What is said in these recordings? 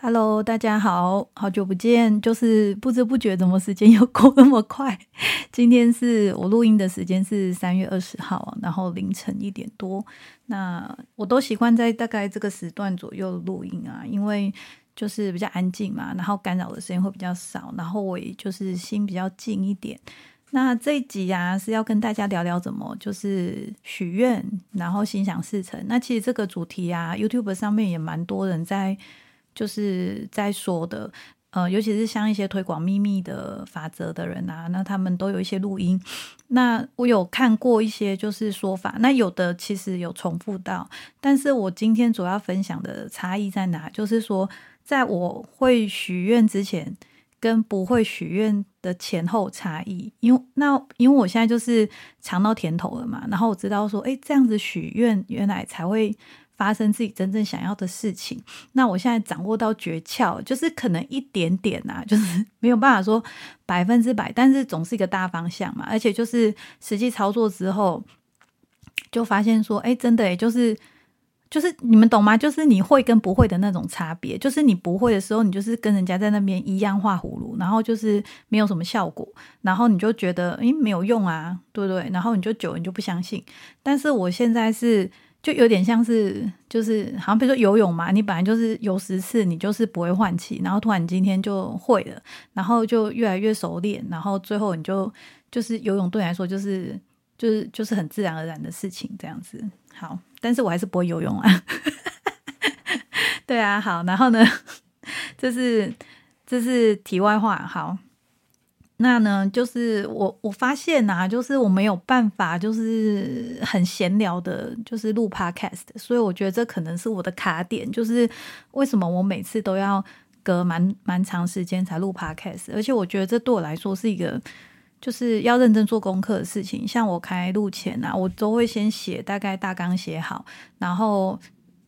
Hello，大家好，好久不见，就是不知不觉怎么时间又 过那么快。今天是我录音的时间是三月二十号，然后凌晨一点多。那我都习惯在大概这个时段左右录音啊，因为就是比较安静嘛，然后干扰的时间会比较少，然后我也就是心比较静一点。那这一集啊是要跟大家聊聊怎么就是许愿，然后心想事成。那其实这个主题啊，YouTube 上面也蛮多人在。就是在说的，呃，尤其是像一些推广秘密的法则的人啊，那他们都有一些录音。那我有看过一些就是说法，那有的其实有重复到，但是我今天主要分享的差异在哪？就是说，在我会许愿之前跟不会许愿的前后差异。因为那因为我现在就是尝到甜头了嘛，然后我知道说，哎，这样子许愿原来才会。发生自己真正想要的事情，那我现在掌握到诀窍，就是可能一点点啊，就是没有办法说百分之百，但是总是一个大方向嘛。而且就是实际操作之后，就发现说，哎，真的诶，就是就是你们懂吗？就是你会跟不会的那种差别。就是你不会的时候，你就是跟人家在那边一样画葫芦，然后就是没有什么效果，然后你就觉得诶没有用啊，对不对？然后你就久你就不相信。但是我现在是。就有点像是，就是好像比如说游泳嘛，你本来就是游十次，你就是不会换气，然后突然今天就会了，然后就越来越熟练，然后最后你就就是游泳对你来说就是就是就是很自然而然的事情这样子。好，但是我还是不会游泳啊。对啊，好，然后呢，这是这是题外话，好。那呢，就是我我发现呐，就是我没有办法，就是很闲聊的，就是录 podcast，所以我觉得这可能是我的卡点，就是为什么我每次都要隔蛮蛮长时间才录 podcast，而且我觉得这对我来说是一个就是要认真做功课的事情。像我开录前啊，我都会先写大概大纲写好，然后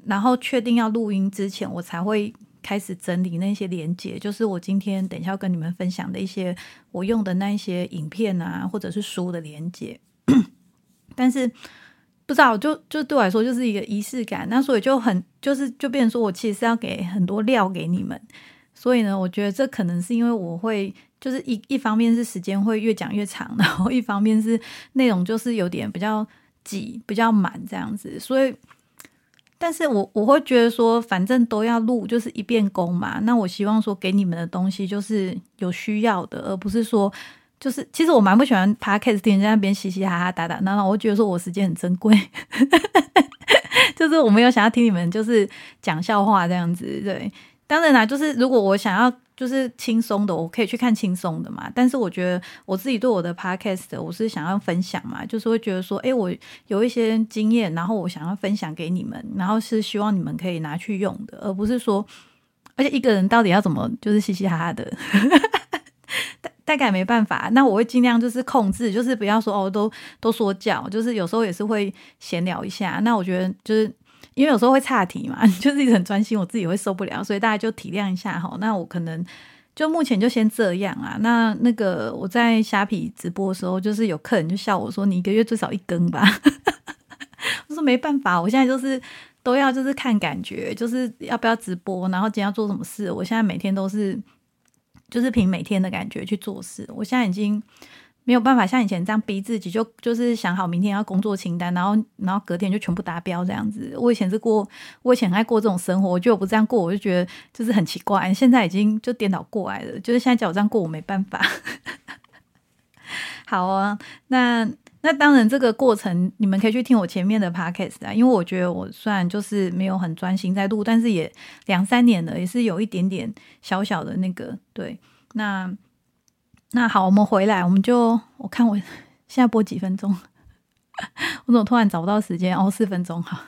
然后确定要录音之前，我才会。开始整理那些连接，就是我今天等一下要跟你们分享的一些我用的那一些影片啊，或者是书的连接。但是不知道，就就对我来说就是一个仪式感，那所以就很就是就变成说我其实是要给很多料给你们。所以呢，我觉得这可能是因为我会就是一一方面是时间会越讲越长，然后一方面是内容就是有点比较挤、比较满这样子，所以。但是我我会觉得说，反正都要录，就是一遍功嘛。那我希望说，给你们的东西就是有需要的，而不是说，就是其实我蛮不喜欢 podcast 听在那边嘻嘻哈哈打打闹闹。我觉得说我时间很珍贵，就是我没有想要听你们就是讲笑话这样子。对，当然啦，就是如果我想要。就是轻松的，我可以去看轻松的嘛。但是我觉得我自己对我的 podcast，我是想要分享嘛，就是会觉得说，哎，我有一些经验，然后我想要分享给你们，然后是希望你们可以拿去用的，而不是说，而且一个人到底要怎么就是嘻嘻哈哈的，大大概没办法。那我会尽量就是控制，就是不要说哦，都都说教，就是有时候也是会闲聊一下。那我觉得就是。因为有时候会岔题嘛，就是一直很专心，我自己会受不了，所以大家就体谅一下哈。那我可能就目前就先这样啊。那那个我在虾皮直播的时候，就是有客人就笑我说：“你一个月最少一更吧。”我说：“没办法，我现在就是都要就是看感觉，就是要不要直播，然后今天要做什么事。我现在每天都是就是凭每天的感觉去做事。我现在已经。”没有办法像以前这样逼自己，就就是想好明天要工作清单，然后然后隔天就全部达标这样子。我以前是过，我以前爱过这种生活，我觉得我不这样过，我就觉得就是很奇怪。现在已经就颠倒过来了，就是现在叫我这样过，我没办法。好啊，那那当然这个过程你们可以去听我前面的 podcast 啊，因为我觉得我虽然就是没有很专心在录，但是也两三年了，也是有一点点小小的那个对那。那好，我们回来，我们就我看我现在播几分钟，我怎么突然找不到时间？哦，四分钟，哈。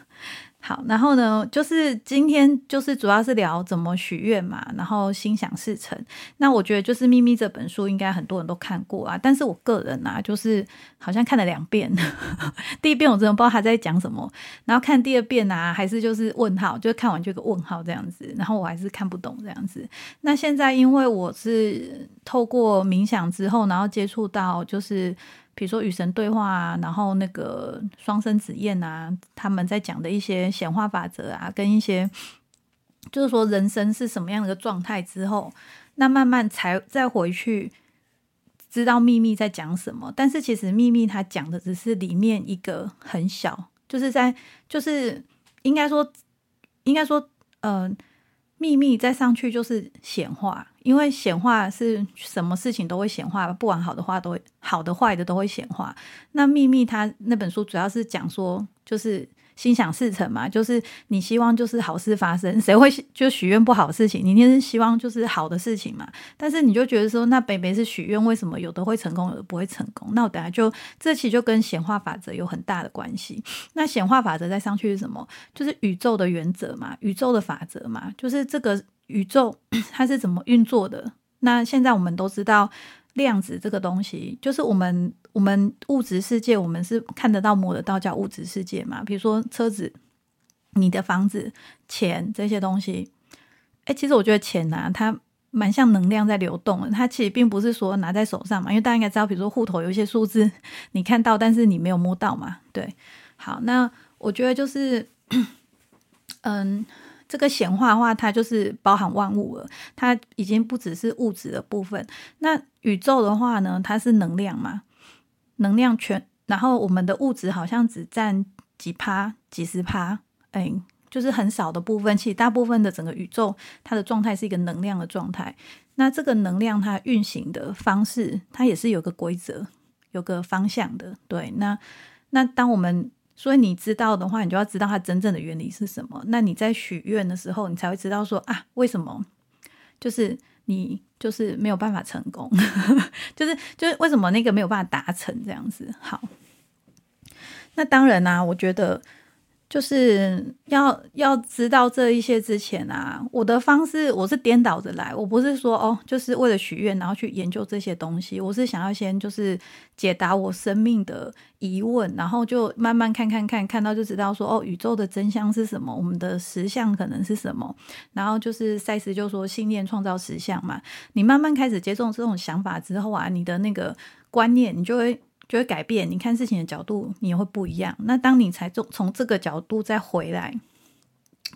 好，然后呢，就是今天就是主要是聊怎么许愿嘛，然后心想事成。那我觉得就是《秘密》这本书应该很多人都看过啊，但是我个人啊，就是好像看了两遍，第一遍我真的不知道他在讲什么，然后看第二遍啊，还是就是问号，就看完就个问号这样子，然后我还是看不懂这样子。那现在因为我是透过冥想之后，然后接触到就是。比如说与神对话啊，然后那个双生子宴啊，他们在讲的一些显化法则啊，跟一些就是说人生是什么样的一个状态之后，那慢慢才再回去知道秘密在讲什么。但是其实秘密它讲的只是里面一个很小，就是在就是应该说应该说嗯。秘密再上去就是显化，因为显化是什么事情都会显化，不管好的话都会好的坏的都会显化。那秘密它那本书主要是讲说，就是。心想事成嘛，就是你希望就是好事发生，谁会就许愿不好事情？你一定是希望就是好的事情嘛。但是你就觉得说，那北北是许愿，为什么有的会成功，有的不会成功？那我等下就这期就跟显化法则有很大的关系。那显化法则再上去是什么？就是宇宙的原则嘛，宇宙的法则嘛，就是这个宇宙 它是怎么运作的？那现在我们都知道。量子这个东西，就是我们我们物质世界，我们是看得到摸得到叫物质世界嘛。比如说车子、你的房子、钱这些东西。哎，其实我觉得钱呐，它蛮像能量在流动的。它其实并不是说拿在手上嘛，因为大家应该知道，比如说户头有一些数字你看到，但是你没有摸到嘛。对，好，那我觉得就是，嗯。这个显化的话，它就是包含万物了，它已经不只是物质的部分。那宇宙的话呢，它是能量嘛，能量全，然后我们的物质好像只占几趴、几十趴，哎，就是很少的部分。其实大部分的整个宇宙，它的状态是一个能量的状态。那这个能量它运行的方式，它也是有个规则、有个方向的。对，那那当我们所以你知道的话，你就要知道它真正的原理是什么。那你在许愿的时候，你才会知道说啊，为什么就是你就是没有办法成功，就是就是为什么那个没有办法达成这样子。好，那当然啦，我觉得。就是要要知道这一些之前啊，我的方式我是颠倒着来，我不是说哦，就是为了许愿然后去研究这些东西，我是想要先就是解答我生命的疑问，然后就慢慢看看看，看到就知道说哦，宇宙的真相是什么，我们的实相可能是什么，然后就是赛斯就说信念创造实相嘛，你慢慢开始接受这种想法之后啊，你的那个观念你就会。就会改变，你看事情的角度，你也会不一样。那当你才从从这个角度再回来，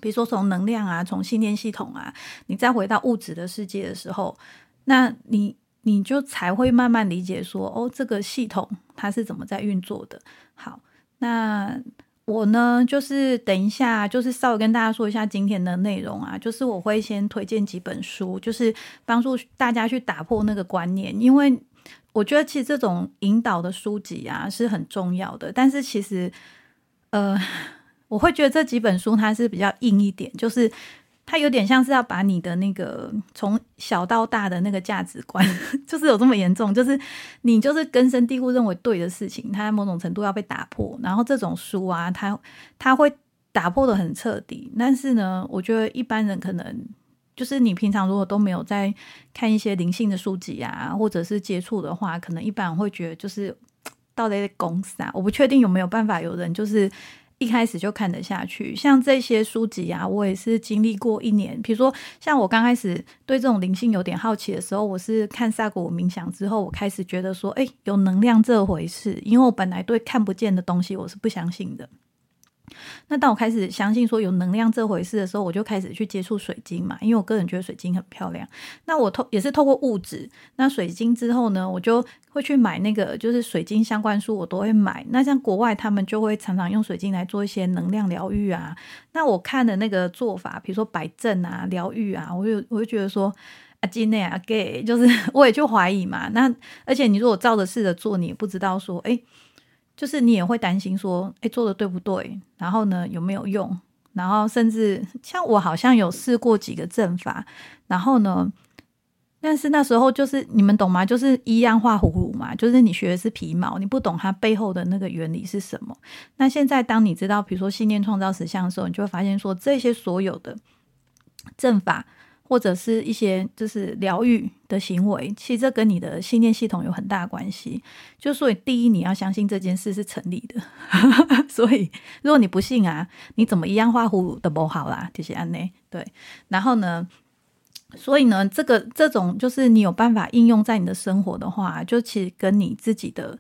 比如说从能量啊，从信念系统啊，你再回到物质的世界的时候，那你你就才会慢慢理解说，哦，这个系统它是怎么在运作的。好，那我呢，就是等一下，就是稍微跟大家说一下今天的内容啊，就是我会先推荐几本书，就是帮助大家去打破那个观念，因为。我觉得其实这种引导的书籍啊是很重要的，但是其实，呃，我会觉得这几本书它是比较硬一点，就是它有点像是要把你的那个从小到大的那个价值观，就是有这么严重，就是你就是根深蒂固认为对的事情，它某种程度要被打破。然后这种书啊，它它会打破的很彻底，但是呢，我觉得一般人可能。就是你平常如果都没有在看一些灵性的书籍啊，或者是接触的话，可能一般会觉得就是到底公司啊，我不确定有没有办法有人就是一开始就看得下去。像这些书籍啊，我也是经历过一年。比如说，像我刚开始对这种灵性有点好奇的时候，我是看萨古冥想之后，我开始觉得说，哎，有能量这回事。因为我本来对看不见的东西我是不相信的。那当我开始相信说有能量这回事的时候，我就开始去接触水晶嘛，因为我个人觉得水晶很漂亮。那我透也是透过物质，那水晶之后呢，我就会去买那个就是水晶相关书，我都会买。那像国外他们就会常常用水晶来做一些能量疗愈啊。那我看的那个做法，比如说摆正啊、疗愈啊，我就我就觉得说啊，今内啊，gay，就是 我也就怀疑嘛。那而且你如果照着试着做，你也不知道说，哎。就是你也会担心说，哎，做的对不对？然后呢，有没有用？然后甚至像我好像有试过几个阵法，然后呢，但是那时候就是你们懂吗？就是一样画葫芦嘛，就是你学的是皮毛，你不懂它背后的那个原理是什么。那现在当你知道，比如说信念创造实相的时候，你就会发现说，这些所有的阵法。或者是一些就是疗愈的行为，其实这跟你的信念系统有很大关系。就所以，第一你要相信这件事是成立的。所以，如果你不信啊，你怎么一样画葫芦都不好啦，就是安内对。然后呢，所以呢，这个这种就是你有办法应用在你的生活的话，就其实跟你自己的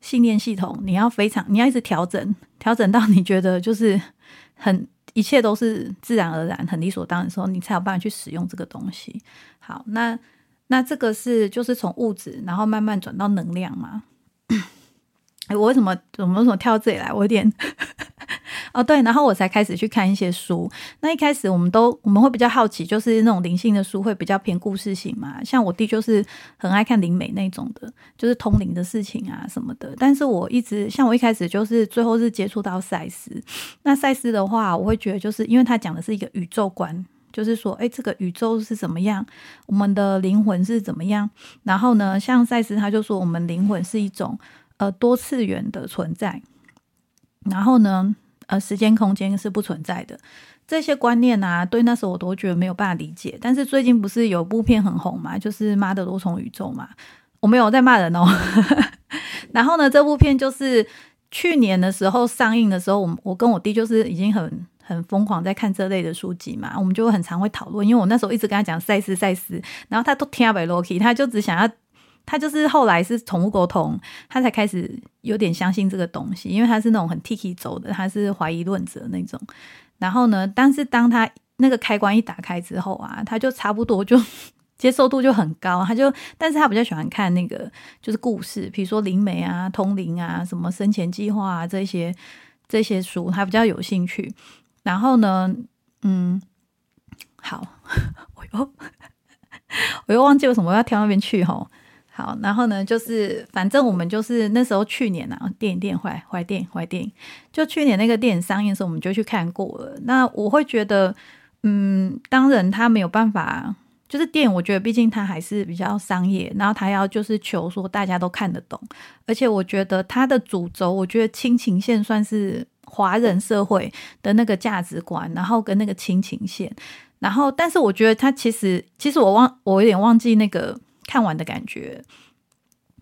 信念系统，你要非常你要一直调整，调整到你觉得就是很。一切都是自然而然、很理所当然的时候，你才有办法去使用这个东西。好，那那这个是就是从物质，然后慢慢转到能量嘛。哎，我为什么怎么怎么跳到这里来？我有点。哦，对，然后我才开始去看一些书。那一开始我们都我们会比较好奇，就是那种灵性的书会比较偏故事型嘛。像我弟就是很爱看灵美那种的，就是通灵的事情啊什么的。但是我一直像我一开始就是最后是接触到赛斯。那赛斯的话，我会觉得就是因为他讲的是一个宇宙观，就是说，哎，这个宇宙是怎么样，我们的灵魂是怎么样。然后呢，像赛斯他就说，我们灵魂是一种呃多次元的存在。然后呢？呃，时间空间是不存在的，这些观念啊，对那时候我都觉得没有办法理解。但是最近不是有部片很红嘛，就是《妈的多重宇宙》嘛，我没有在骂人哦。然后呢，这部片就是去年的时候上映的时候，我我跟我弟就是已经很很疯狂在看这类的书籍嘛，我们就很常会讨论，因为我那时候一直跟他讲赛斯赛斯，然后他都听不 l o k 他就只想要。他就是后来是宠物沟通，他才开始有点相信这个东西，因为他是那种很 Tiki 走的，他是怀疑论者那种。然后呢，但是当他那个开关一打开之后啊，他就差不多就接受度就很高。他就，但是他比较喜欢看那个就是故事，比如说灵媒啊、通灵啊、什么生前计划啊这些这些书，他比较有兴趣。然后呢，嗯，好，我 又我又忘记为什么要跳那边去哈。好，然后呢，就是反正我们就是那时候去年啊，电影电坏坏电坏电影，就去年那个电影上映的时候，我们就去看过了。那我会觉得，嗯，当然他没有办法，就是电影，我觉得毕竟它还是比较商业，然后他要就是求说大家都看得懂，而且我觉得它的主轴，我觉得亲情线算是华人社会的那个价值观，然后跟那个亲情线，然后但是我觉得他其实，其实我忘，我有点忘记那个。看完的感觉，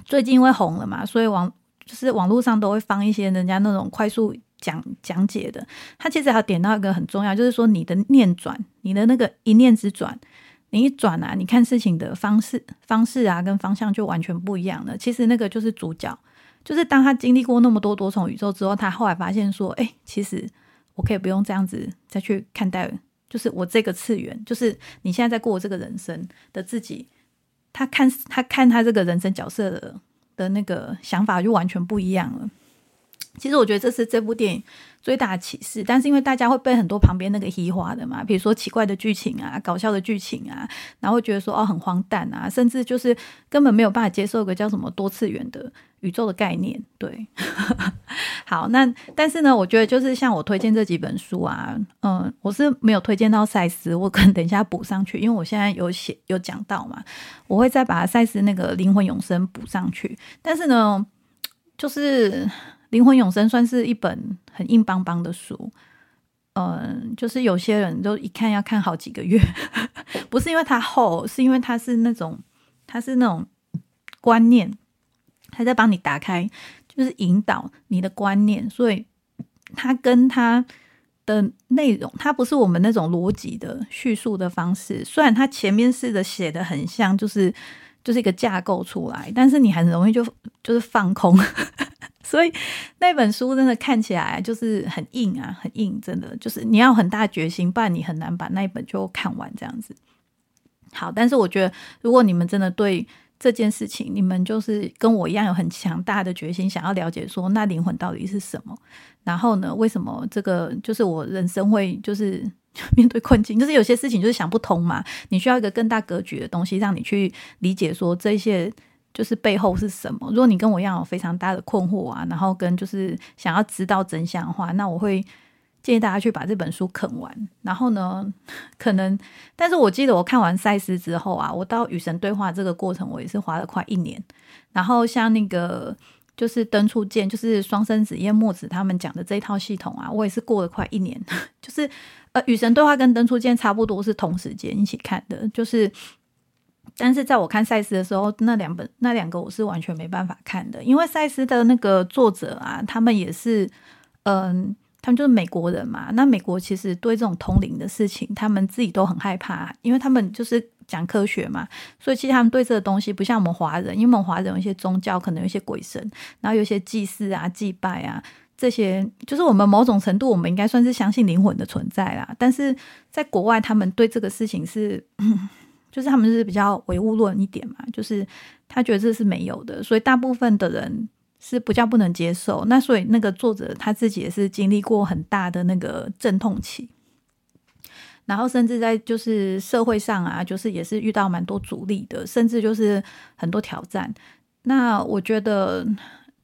最近因为红了嘛，所以网就是网络上都会放一些人家那种快速讲讲解的。他其实还点到一个很重要，就是说你的念转，你的那个一念之转，你一转啊，你看事情的方式方式啊，跟方向就完全不一样了。其实那个就是主角，就是当他经历过那么多多重宇宙之后，他后来发现说，哎，其实我可以不用这样子再去看待，就是我这个次元，就是你现在在过这个人生的自己。他看他看他这个人生角色的的那个想法就完全不一样了。其实我觉得这是这部电影最大的启示，但是因为大家会被很多旁边那个黑化的嘛，比如说奇怪的剧情啊、搞笑的剧情啊，然后觉得说哦很荒诞啊，甚至就是根本没有办法接受一个叫什么多次元的。宇宙的概念，对，好，那但是呢，我觉得就是像我推荐这几本书啊，嗯，我是没有推荐到赛斯，我可能等一下补上去，因为我现在有写有讲到嘛，我会再把赛斯那个灵魂永生补上去。但是呢，就是灵魂永生算是一本很硬邦邦的书，嗯，就是有些人都一看要看好几个月，不是因为它厚，是因为它是那种它是那种观念。他在帮你打开，就是引导你的观念，所以他跟他的内容，它不是我们那种逻辑的叙述的方式。虽然他前面是的写的很像，就是就是一个架构出来，但是你很容易就就是放空。所以那本书真的看起来就是很硬啊，很硬，真的就是你要很大决心，不然你很难把那一本就看完这样子。好，但是我觉得如果你们真的对。这件事情，你们就是跟我一样有很强大的决心，想要了解说那灵魂到底是什么。然后呢，为什么这个就是我人生会就是面对困境，就是有些事情就是想不通嘛。你需要一个更大格局的东西，让你去理解说这些就是背后是什么。如果你跟我一样有非常大的困惑啊，然后跟就是想要知道真相的话，那我会。建议大家去把这本书啃完，然后呢，可能，但是我记得我看完赛斯之后啊，我到与神对话这个过程，我也是花了快一年。然后像那个就是登出剑，就是双生子叶墨子他们讲的这一套系统啊，我也是过了快一年。就是呃，与神对话跟登出剑差不多是同时间一起看的，就是，但是在我看赛斯的时候，那两本那两个我是完全没办法看的，因为赛斯的那个作者啊，他们也是嗯。他们就是美国人嘛，那美国其实对这种通灵的事情，他们自己都很害怕，因为他们就是讲科学嘛，所以其实他们对这个东西不像我们华人，因为我们华人有一些宗教，可能有一些鬼神，然后有一些祭祀啊、祭拜啊，这这些，就是我们某种程度，我们应该算是相信灵魂的存在啦。但是在国外，他们对这个事情是，就是他们是比较唯物论一点嘛，就是他觉得这是没有的，所以大部分的人是不叫不能接受。那所以那个作者他自己也是经历过很大的那个阵痛期，然后甚至在就是社会上啊，就是也是遇到蛮多阻力的，甚至就是很多挑战。那我觉得。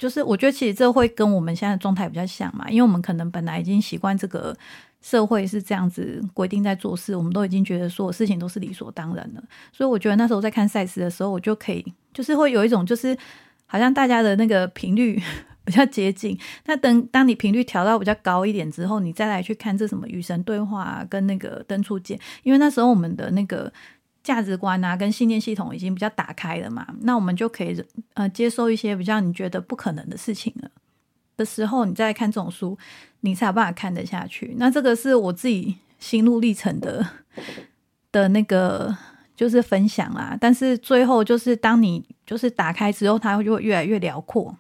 就是我觉得其实这会跟我们现在状态比较像嘛，因为我们可能本来已经习惯这个社会是这样子规定在做事，我们都已经觉得所有事情都是理所当然了。所以我觉得那时候在看赛事的时候，我就可以就是会有一种就是好像大家的那个频率 比较接近。那等当你频率调到比较高一点之后，你再来去看这什么与神对话跟那个登出键，因为那时候我们的那个。价值观啊，跟信念系统已经比较打开了嘛，那我们就可以呃接受一些比较你觉得不可能的事情了的时候，你再看这种书，你才有办法看得下去。那这个是我自己心路历程的的那个就是分享啦。但是最后就是当你就是打开之后，它就会越来越辽阔，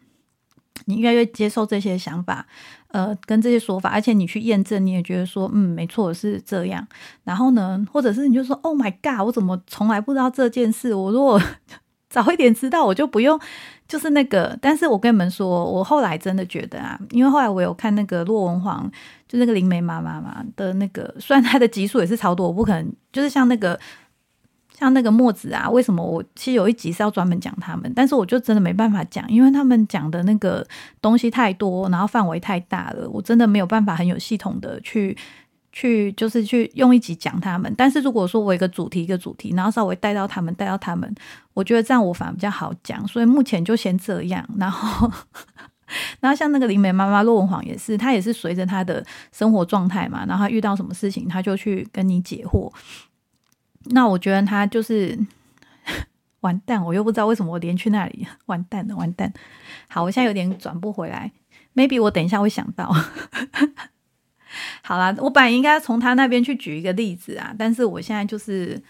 你越来越接受这些想法。呃，跟这些说法，而且你去验证，你也觉得说，嗯，没错，是这样。然后呢，或者是你就说，Oh my God，我怎么从来不知道这件事？我如果早一点知道，我就不用，就是那个。但是我跟你们说，我后来真的觉得啊，因为后来我有看那个骆文煌，就那个灵媒妈妈嘛的那个，虽然他的集数也是超多，我不可能就是像那个。像那个墨子啊，为什么我其实有一集是要专门讲他们，但是我就真的没办法讲，因为他们讲的那个东西太多，然后范围太大了，我真的没有办法很有系统的去去就是去用一集讲他们。但是如果说我一个主题一个主题，然后稍微带到他们带到他们，我觉得这样我反而比较好讲。所以目前就先这样。然后，然后像那个灵媒妈妈骆文煌也是，他也是随着他的生活状态嘛，然后他遇到什么事情，他就去跟你解惑。那我觉得他就是 完蛋，我又不知道为什么我连去那里，完蛋了，完蛋。好，我现在有点转不回来，maybe 我等一下会想到。好啦，我本来应该从他那边去举一个例子啊，但是我现在就是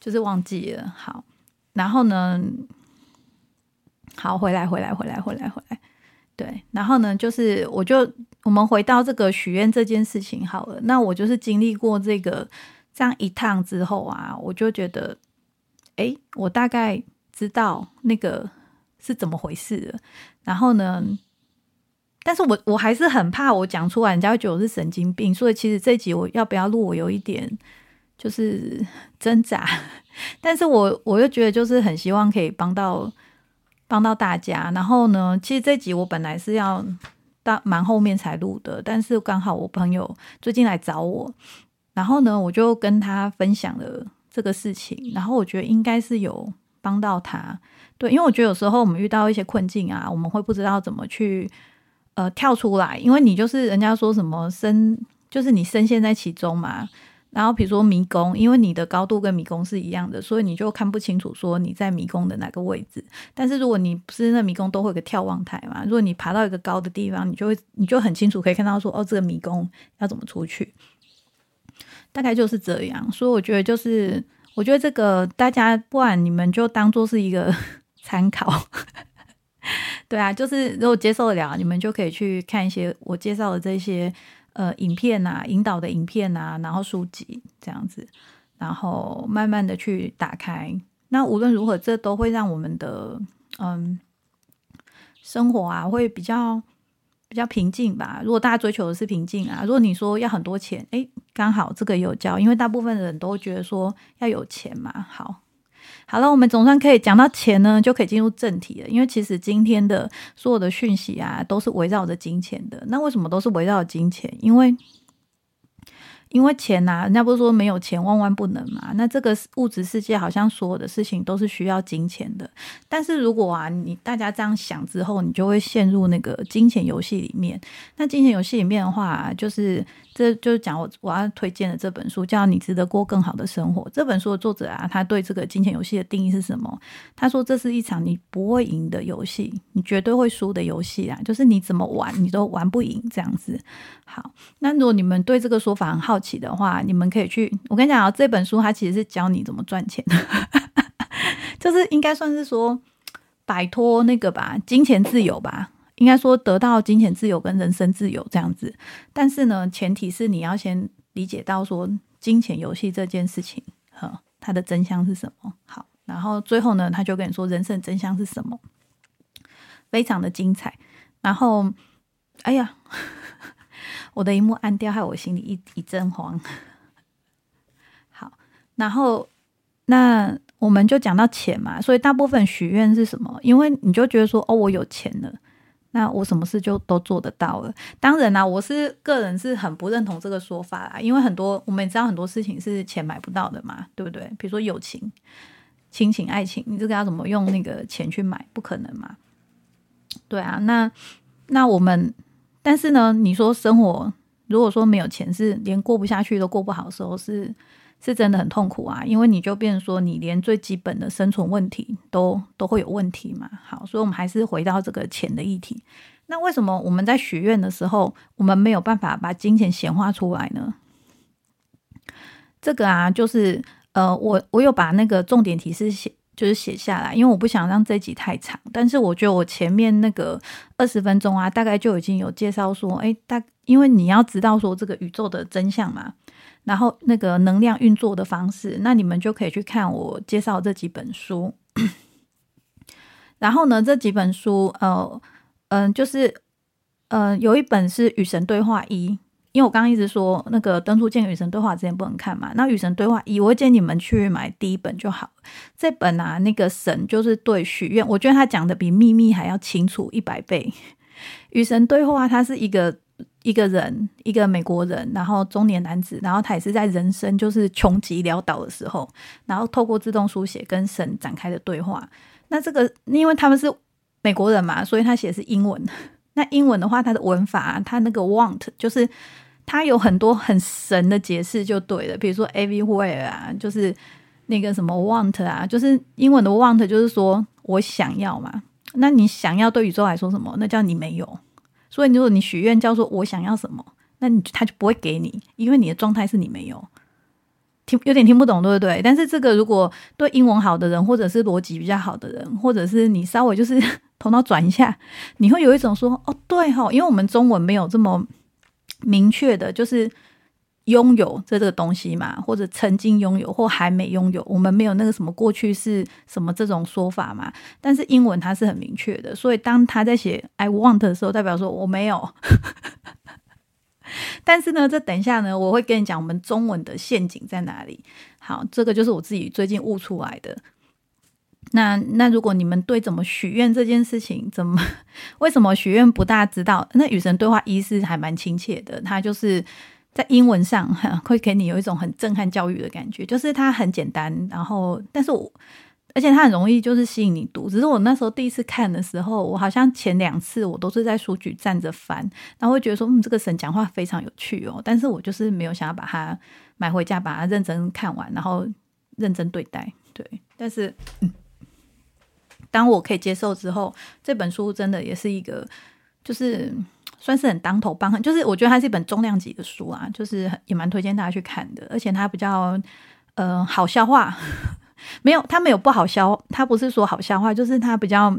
就是忘记了。好，然后呢，好，回来，回来，回来，回来，回来。对，然后呢，就是我就我们回到这个许愿这件事情好了。那我就是经历过这个。这样一趟之后啊，我就觉得，哎，我大概知道那个是怎么回事了。然后呢，但是我我还是很怕我讲出来，人家会觉得我是神经病。所以其实这集我要不要录，我有一点就是挣扎。但是我我又觉得就是很希望可以帮到帮到大家。然后呢，其实这集我本来是要到蛮后面才录的，但是刚好我朋友最近来找我。然后呢，我就跟他分享了这个事情，然后我觉得应该是有帮到他。对，因为我觉得有时候我们遇到一些困境啊，我们会不知道怎么去呃跳出来，因为你就是人家说什么深，就是你深陷在其中嘛。然后比如说迷宫，因为你的高度跟迷宫是一样的，所以你就看不清楚说你在迷宫的哪个位置。但是如果你不是那迷宫，都会有个眺望台嘛。如果你爬到一个高的地方，你就会你就很清楚可以看到说哦，这个迷宫要怎么出去。大概就是这样，所以我觉得就是，我觉得这个大家不然你们就当做是一个 参考，对啊，就是如果接受得了，你们就可以去看一些我介绍的这些呃影片啊、引导的影片啊，然后书籍这样子，然后慢慢的去打开。那无论如何，这都会让我们的嗯生活啊会比较。比较平静吧。如果大家追求的是平静啊，如果你说要很多钱，诶，刚好这个有教，因为大部分人都觉得说要有钱嘛。好，好了，我们总算可以讲到钱呢，就可以进入正题了。因为其实今天的所有的讯息啊，都是围绕着金钱的。那为什么都是围绕金钱？因为因为钱呐，人家不是说没有钱万万不能嘛？那这个物质世界好像所有的事情都是需要金钱的。但是如果啊，你大家这样想之后，你就会陷入那个金钱游戏里面。那金钱游戏里面的话，就是这就是讲我我要推荐的这本书，叫《你值得过更好的生活》。这本书的作者啊，他对这个金钱游戏的定义是什么？他说这是一场你不会赢的游戏，你绝对会输的游戏啊！就是你怎么玩，你都玩不赢这样子。好，那如果你们对这个说法很好奇的话，你们可以去。我跟你讲啊，这本书它其实是教你怎么赚钱，就是应该算是说摆脱那个吧，金钱自由吧。应该说得到金钱自由跟人身自由这样子。但是呢，前提是你要先理解到说金钱游戏这件事情，哈，它的真相是什么？好，然后最后呢，他就跟你说人生真相是什么，非常的精彩。然后，哎呀，我的荧幕暗掉，害我心里一一阵慌。好，然后那我们就讲到钱嘛，所以大部分许愿是什么？因为你就觉得说，哦，我有钱了，那我什么事就都做得到了。当然啦，我是个人是很不认同这个说法啦，因为很多我们也知道很多事情是钱买不到的嘛，对不对？比如说友情、亲情、爱情，你这个要怎么用那个钱去买？不可能嘛。对啊，那那我们，但是呢，你说生活如果说没有钱，是连过不下去都过不好的时候，是是真的很痛苦啊，因为你就变说，你连最基本的生存问题都都会有问题嘛。好，所以我们还是回到这个钱的议题。那为什么我们在许愿的时候，我们没有办法把金钱显化出来呢？这个啊，就是呃，我我有把那个重点提示写。就是写下来，因为我不想让这集太长。但是我觉得我前面那个二十分钟啊，大概就已经有介绍说，哎，大因为你要知道说这个宇宙的真相嘛，然后那个能量运作的方式，那你们就可以去看我介绍这几本书。然后呢，这几本书，呃，嗯，就是，呃，有一本是《与神对话一》。因为我刚刚一直说那个登出见与神对话之前不能看嘛，那与神对话一，我建议你们去买第一本就好。这本啊，那个神就是对许愿，我觉得他讲的比秘密还要清楚一百倍。与神对话，它是一个一个人，一个美国人，然后中年男子，然后他也是在人生就是穷极潦倒的时候，然后透过自动书写跟神展开的对话。那这个因为他们是美国人嘛，所以他写的是英文。那英文的话，它的文法，它那个 want 就是它有很多很神的解释，就对了。比如说 everywhere 啊，就是那个什么 want 啊，就是英文的 want 就是说我想要嘛。那你想要对宇宙来说什么？那叫你没有。所以如果你许愿叫做我想要什么，那你他就不会给你，因为你的状态是你没有。听有点听不懂，对不对？但是这个如果对英文好的人，或者是逻辑比较好的人，或者是你稍微就是。头脑转一下，你会有一种说：“哦，对哈，因为我们中文没有这么明确的，就是拥有这个东西嘛，或者曾经拥有或还没拥有，我们没有那个什么过去是什么这种说法嘛。但是英文它是很明确的，所以当他在写 ‘I want’ 的时候，代表说我没有。但是呢，这等一下呢，我会跟你讲我们中文的陷阱在哪里。好，这个就是我自己最近悟出来的。”那那如果你们对怎么许愿这件事情，怎么 为什么许愿不大知道？那与神对话一是还蛮亲切的，它就是在英文上 会给你有一种很震撼教育的感觉，就是它很简单，然后但是我而且它很容易就是吸引你读。只是我那时候第一次看的时候，我好像前两次我都是在书局站着翻，然后会觉得说嗯这个神讲话非常有趣哦，但是我就是没有想要把它买回家，把它认真看完，然后认真对待。对，但是。当我可以接受之后，这本书真的也是一个，就是算是很当头棒。就是我觉得它是一本重量级的书啊，就是也蛮推荐大家去看的。而且它比较呃好消化，没有它没有不好消，它不是说好消化，就是它比较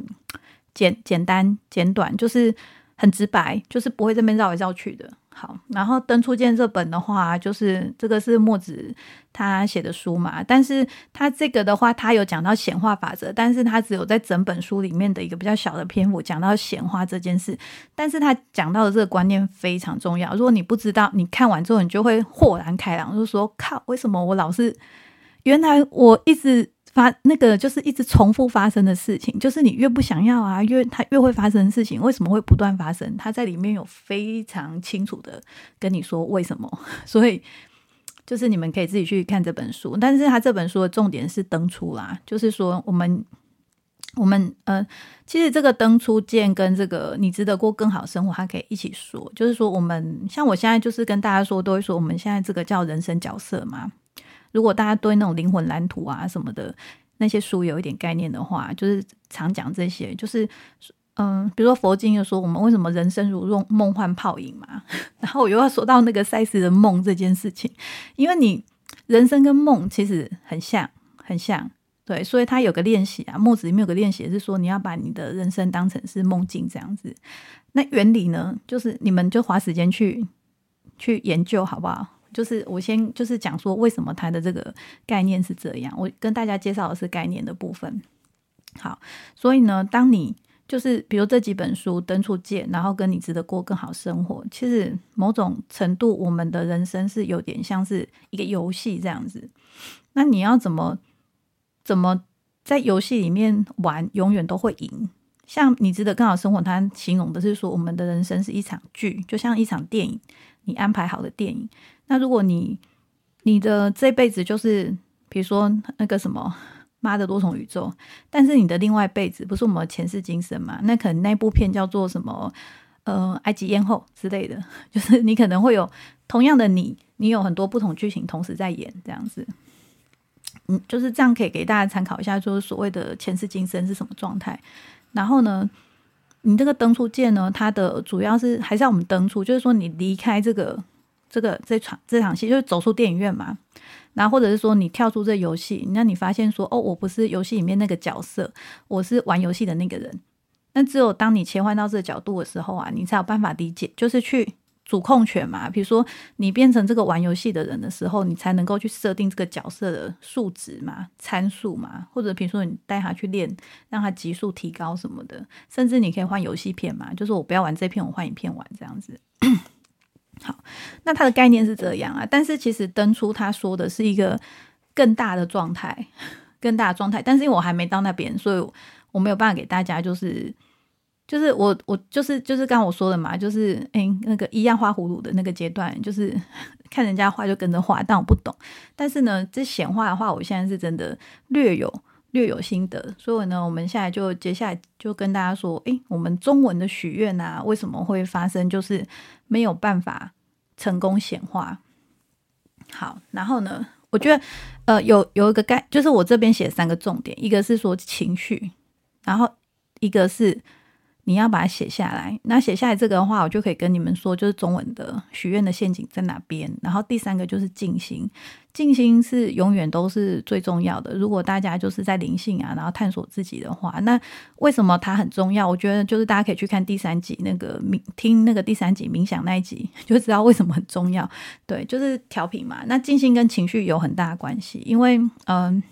简简单简短，就是很直白，就是不会这边绕来绕去的。好，然后《登出见》这本的话，就是这个是墨子他写的书嘛，但是他这个的话，他有讲到显化法则，但是他只有在整本书里面的一个比较小的篇幅讲到显化这件事，但是他讲到的这个观念非常重要。如果你不知道，你看完之后，你就会豁然开朗，就说靠，为什么我老是原来我一直。发那个就是一直重复发生的事情，就是你越不想要啊，越它越会发生的事情，为什么会不断发生？它在里面有非常清楚的跟你说为什么，所以就是你们可以自己去看这本书。但是它这本书的重点是登出啦，就是说我们我们呃，其实这个登出见跟这个你值得过更好生活，它可以一起说。就是说我们像我现在就是跟大家说，都会说我们现在这个叫人生角色嘛。如果大家对那种灵魂蓝图啊什么的那些书有一点概念的话，就是常讲这些，就是嗯，比如说佛经又说我们为什么人生如梦梦幻泡影嘛，然后我又要说到那个赛斯的梦这件事情，因为你人生跟梦其实很像，很像，对，所以他有个练习啊，墨子里面有个练习是说，你要把你的人生当成是梦境这样子。那原理呢，就是你们就花时间去去研究好不好？就是我先就是讲说为什么他的这个概念是这样，我跟大家介绍的是概念的部分。好，所以呢，当你就是比如这几本书登出界，然后跟你值得过更好生活，其实某种程度我们的人生是有点像是一个游戏这样子。那你要怎么？怎么在游戏里面玩，永远都会赢。像你值得更好生活，他形容的是说，我们的人生是一场剧，就像一场电影，你安排好的电影。那如果你你的这辈子就是，比如说那个什么妈的多重宇宙，但是你的另外一辈子不是我们前世今生嘛？那可能那部片叫做什么？呃，埃及艳后之类的，就是你可能会有同样的你，你有很多不同剧情同时在演这样子。嗯，就是这样，可以给大家参考一下，就是所谓的前世今生是什么状态。然后呢，你这个登出键呢，它的主要是还是要我们登出，就是说你离开这个这个这场这场戏，就是走出电影院嘛。然后或者是说你跳出这游戏，那你发现说哦，我不是游戏里面那个角色，我是玩游戏的那个人。那只有当你切换到这个角度的时候啊，你才有办法理解，就是去。主控权嘛，比如说你变成这个玩游戏的人的时候，你才能够去设定这个角色的数值嘛、参数嘛，或者比如说你带他去练，让他级数提高什么的，甚至你可以换游戏片嘛，就是我不要玩这片，我换一片玩这样子。好，那它的概念是这样啊，但是其实登出他说的是一个更大的状态，更大的状态，但是因为我还没到那边，所以我没有办法给大家就是。就是我，我就是就是刚我说的嘛，就是哎，那个一样画葫芦的那个阶段，就是 看人家画就跟着画，但我不懂。但是呢，这显化的话，我现在是真的略有略有心得。所以呢，我们现在就接下来就跟大家说，哎，我们中文的许愿啊，为什么会发生就是没有办法成功显化？好，然后呢，我觉得呃，有有一个概，就是我这边写三个重点，一个是说情绪，然后一个是。你要把它写下来，那写下来这个的话，我就可以跟你们说，就是中文的许愿的陷阱在哪边。然后第三个就是静心，静心是永远都是最重要的。如果大家就是在灵性啊，然后探索自己的话，那为什么它很重要？我觉得就是大家可以去看第三集那个冥，听那个第三集冥想那一集，就知道为什么很重要。对，就是调频嘛。那静心跟情绪有很大的关系，因为嗯，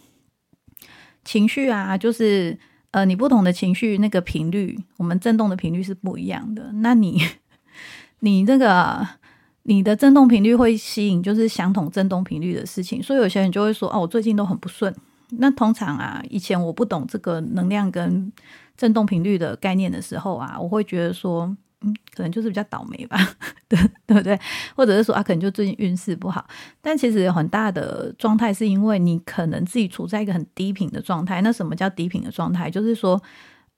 情绪啊，就是。呃，你不同的情绪那个频率，我们震动的频率是不一样的。那你，你这个你的震动频率会吸引就是相同震动频率的事情，所以有些人就会说，哦，我最近都很不顺。那通常啊，以前我不懂这个能量跟震动频率的概念的时候啊，我会觉得说。嗯，可能就是比较倒霉吧，对 对不对？或者是说啊，可能就最近运势不好。但其实有很大的状态，是因为你可能自己处在一个很低频的状态。那什么叫低频的状态？就是说，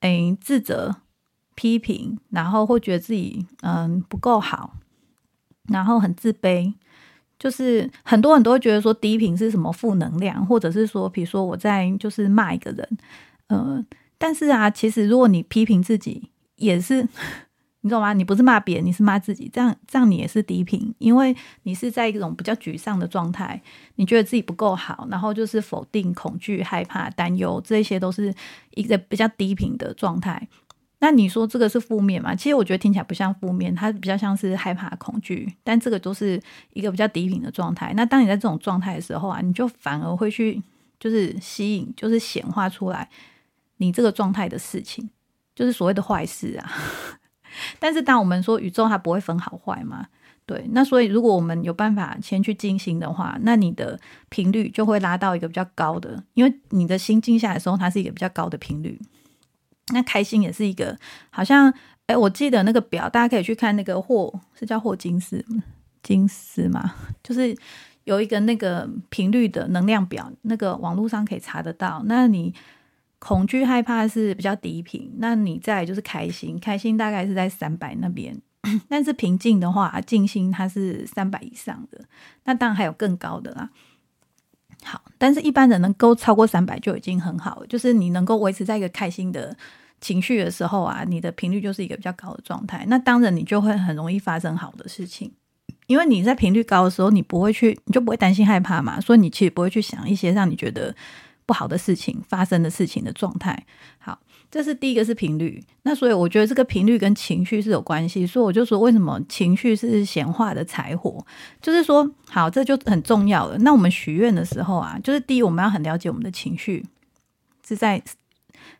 哎，自责、批评，然后会觉得自己嗯不够好，然后很自卑。就是很多人都会觉得说低频是什么负能量，或者是说，比如说我在就是骂一个人，嗯，但是啊，其实如果你批评自己，也是。你懂吗？你不是骂别人，你是骂自己，这样这样你也是低频，因为你是在一种比较沮丧的状态，你觉得自己不够好，然后就是否定、恐惧、害怕、担忧，这些都是一个比较低频的状态。那你说这个是负面吗？其实我觉得听起来不像负面，它比较像是害怕、恐惧，但这个都是一个比较低频的状态。那当你在这种状态的时候啊，你就反而会去就是吸引，就是显化出来你这个状态的事情，就是所谓的坏事啊。但是，当我们说宇宙它不会分好坏嘛？对，那所以如果我们有办法先去静心的话，那你的频率就会拉到一个比较高的，因为你的心静下来的时候，它是一个比较高的频率。那开心也是一个，好像哎，我记得那个表，大家可以去看那个霍，是叫霍金斯金斯嘛？就是有一个那个频率的能量表，那个网络上可以查得到。那你。恐惧害怕是比较低频，那你再就是开心，开心大概是在三百那边，但是平静的话，静心它是三百以上的，那当然还有更高的啦。好，但是一般人能够超过三百就已经很好了，就是你能够维持在一个开心的情绪的时候啊，你的频率就是一个比较高的状态，那当然你就会很容易发生好的事情，因为你在频率高的时候，你不会去，你就不会担心害怕嘛，所以你其实不会去想一些让你觉得。不好的事情发生的事情的状态。好，这是第一个是频率。那所以我觉得这个频率跟情绪是有关系，所以我就说为什么情绪是显化的柴火，就是说好，这就很重要了。那我们许愿的时候啊，就是第一我们要很了解我们的情绪是在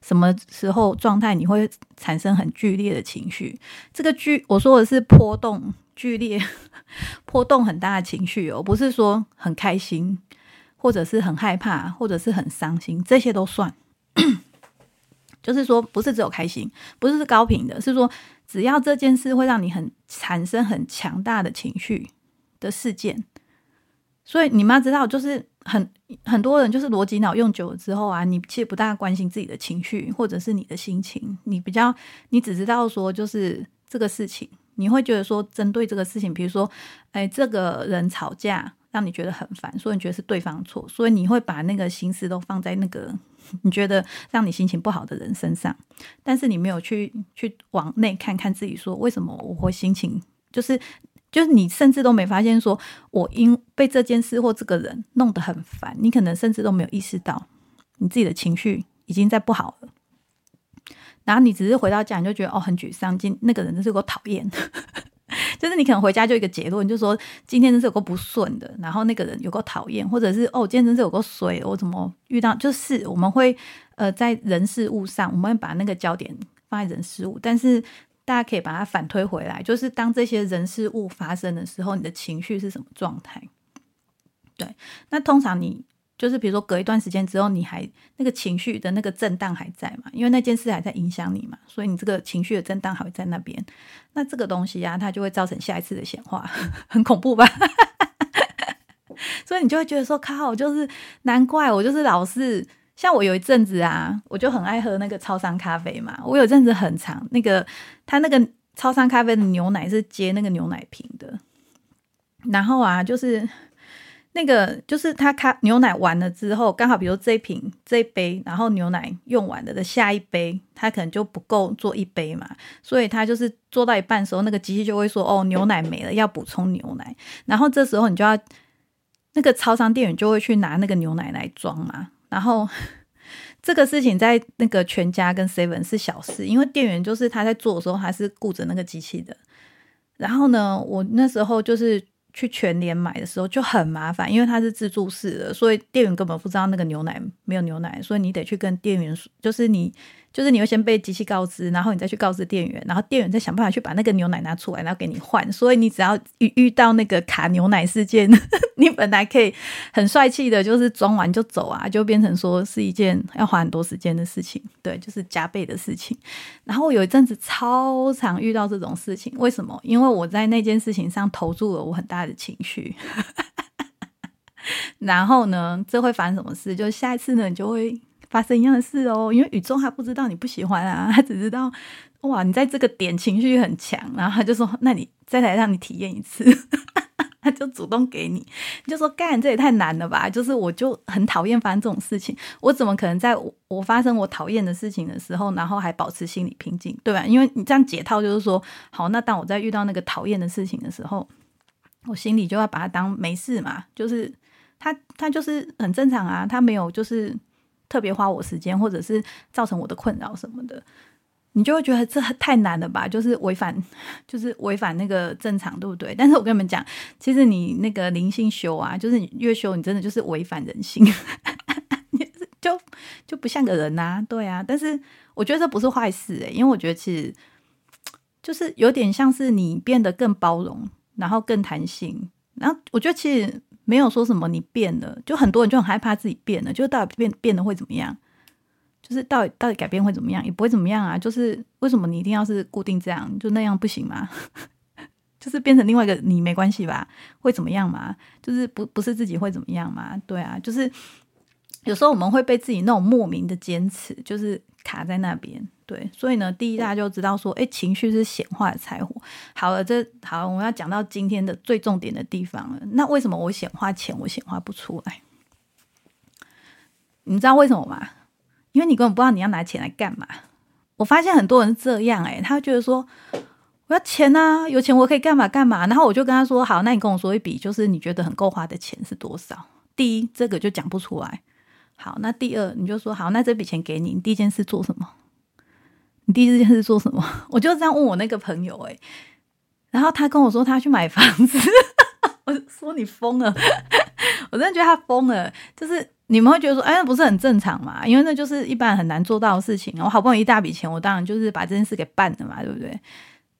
什么时候状态，你会产生很剧烈的情绪。这个剧我说的是波动剧烈、波动很大的情绪哦，不是说很开心。或者是很害怕，或者是很伤心，这些都算。就是说，不是只有开心，不是高频的，是说只要这件事会让你很产生很强大的情绪的事件。所以你妈知道，就是很很多人就是逻辑脑用久了之后啊，你其实不大关心自己的情绪或者是你的心情，你比较你只知道说就是这个事情，你会觉得说针对这个事情，比如说，哎，这个人吵架。让你觉得很烦，所以你觉得是对方错，所以你会把那个心思都放在那个 你觉得让你心情不好的人身上，但是你没有去去往内看看自己，说为什么我会心情就是就是你甚至都没发现，说我因被这件事或这个人弄得很烦，你可能甚至都没有意识到你自己的情绪已经在不好了，然后你只是回到家你就觉得哦很沮丧，今那个人真是我讨厌。就是你可能回家就一个结论，就说今天真是有个不顺的，然后那个人有个讨厌，或者是哦，今天真是有个水，我怎么遇到？就是我们会呃在人事物上，我们会把那个焦点放在人事物，但是大家可以把它反推回来，就是当这些人事物发生的时候，你的情绪是什么状态？对，那通常你。就是比如说隔一段时间之后，你还那个情绪的那个震荡还在嘛？因为那件事还在影响你嘛，所以你这个情绪的震荡还会在那边。那这个东西啊，它就会造成下一次的显化，很恐怖吧？所以你就会觉得说，靠，就是难怪我就是老是像我有一阵子啊，我就很爱喝那个超商咖啡嘛。我有阵子很长，那个他那个超商咖啡的牛奶是接那个牛奶瓶的，然后啊，就是。那个就是他咖牛奶完了之后，刚好比如这一瓶这一杯，然后牛奶用完了的下一杯，他可能就不够做一杯嘛，所以他就是做到一半的时候，那个机器就会说：“哦，牛奶没了，要补充牛奶。”然后这时候你就要那个超商店员就会去拿那个牛奶来装嘛。然后 这个事情在那个全家跟 seven 是小事，因为店员就是他在做的时候，他是顾着那个机器的。然后呢，我那时候就是。去全联买的时候就很麻烦，因为它是自助式的，所以店员根本不知道那个牛奶没有牛奶，所以你得去跟店员说，就是你。就是你会先被机器告知，然后你再去告知店员，然后店员再想办法去把那个牛奶拿出来，然后给你换。所以你只要遇遇到那个卡牛奶事件，你本来可以很帅气的，就是装完就走啊，就变成说是一件要花很多时间的事情。对，就是加倍的事情。然后我有一阵子超常遇到这种事情，为什么？因为我在那件事情上投注了我很大的情绪。然后呢，这会发生什么事？就下一次呢，你就会。发生一样的事哦，因为宇宙他不知道你不喜欢啊，他只知道哇，你在这个点情绪很强，然后他就说，那你再来让你体验一次，他就主动给你，就说干这也太难了吧，就是我就很讨厌发生这种事情，我怎么可能在我发生我讨厌的事情的时候，然后还保持心理平静，对吧？因为你这样解套就是说，好，那当我在遇到那个讨厌的事情的时候，我心里就要把它当没事嘛，就是他他就是很正常啊，他没有就是。特别花我时间，或者是造成我的困扰什么的，你就会觉得这太难了吧？就是违反，就是违反那个正常，对不对？但是我跟你们讲，其实你那个灵性修啊，就是你越修，你真的就是违反人性，就就不像个人呐，对啊。但是我觉得这不是坏事诶，因为我觉得其实就是有点像是你变得更包容，然后更弹性，然后我觉得其实。没有说什么你变了，就很多人就很害怕自己变了，就到底变变了会怎么样？就是到底到底改变会怎么样？也不会怎么样啊！就是为什么你一定要是固定这样？就那样不行吗？就是变成另外一个你没关系吧？会怎么样吗？就是不不是自己会怎么样吗？对啊，就是有时候我们会被自己那种莫名的坚持，就是卡在那边。对，所以呢，第一大家就知道说，哎，情绪是显化的财火。好了，这好，我们要讲到今天的最重点的地方了。那为什么我显化钱我显化不出来？你知道为什么吗？因为你根本不知道你要拿钱来干嘛。我发现很多人是这样，哎，他觉得说我要钱啊，有钱我可以干嘛干嘛。然后我就跟他说，好，那你跟我说一笔，就是你觉得很够花的钱是多少？第一，这个就讲不出来。好，那第二你就说好，那这笔钱给你，你第一件事做什么？你第一件事做什么？我就这样问我那个朋友，诶，然后他跟我说他去买房子，我说你疯了，我真的觉得他疯了。就是你们会觉得说，哎，那不是很正常嘛？因为那就是一般很难做到的事情。我好不容易一大笔钱，我当然就是把这件事给办了嘛，对不对？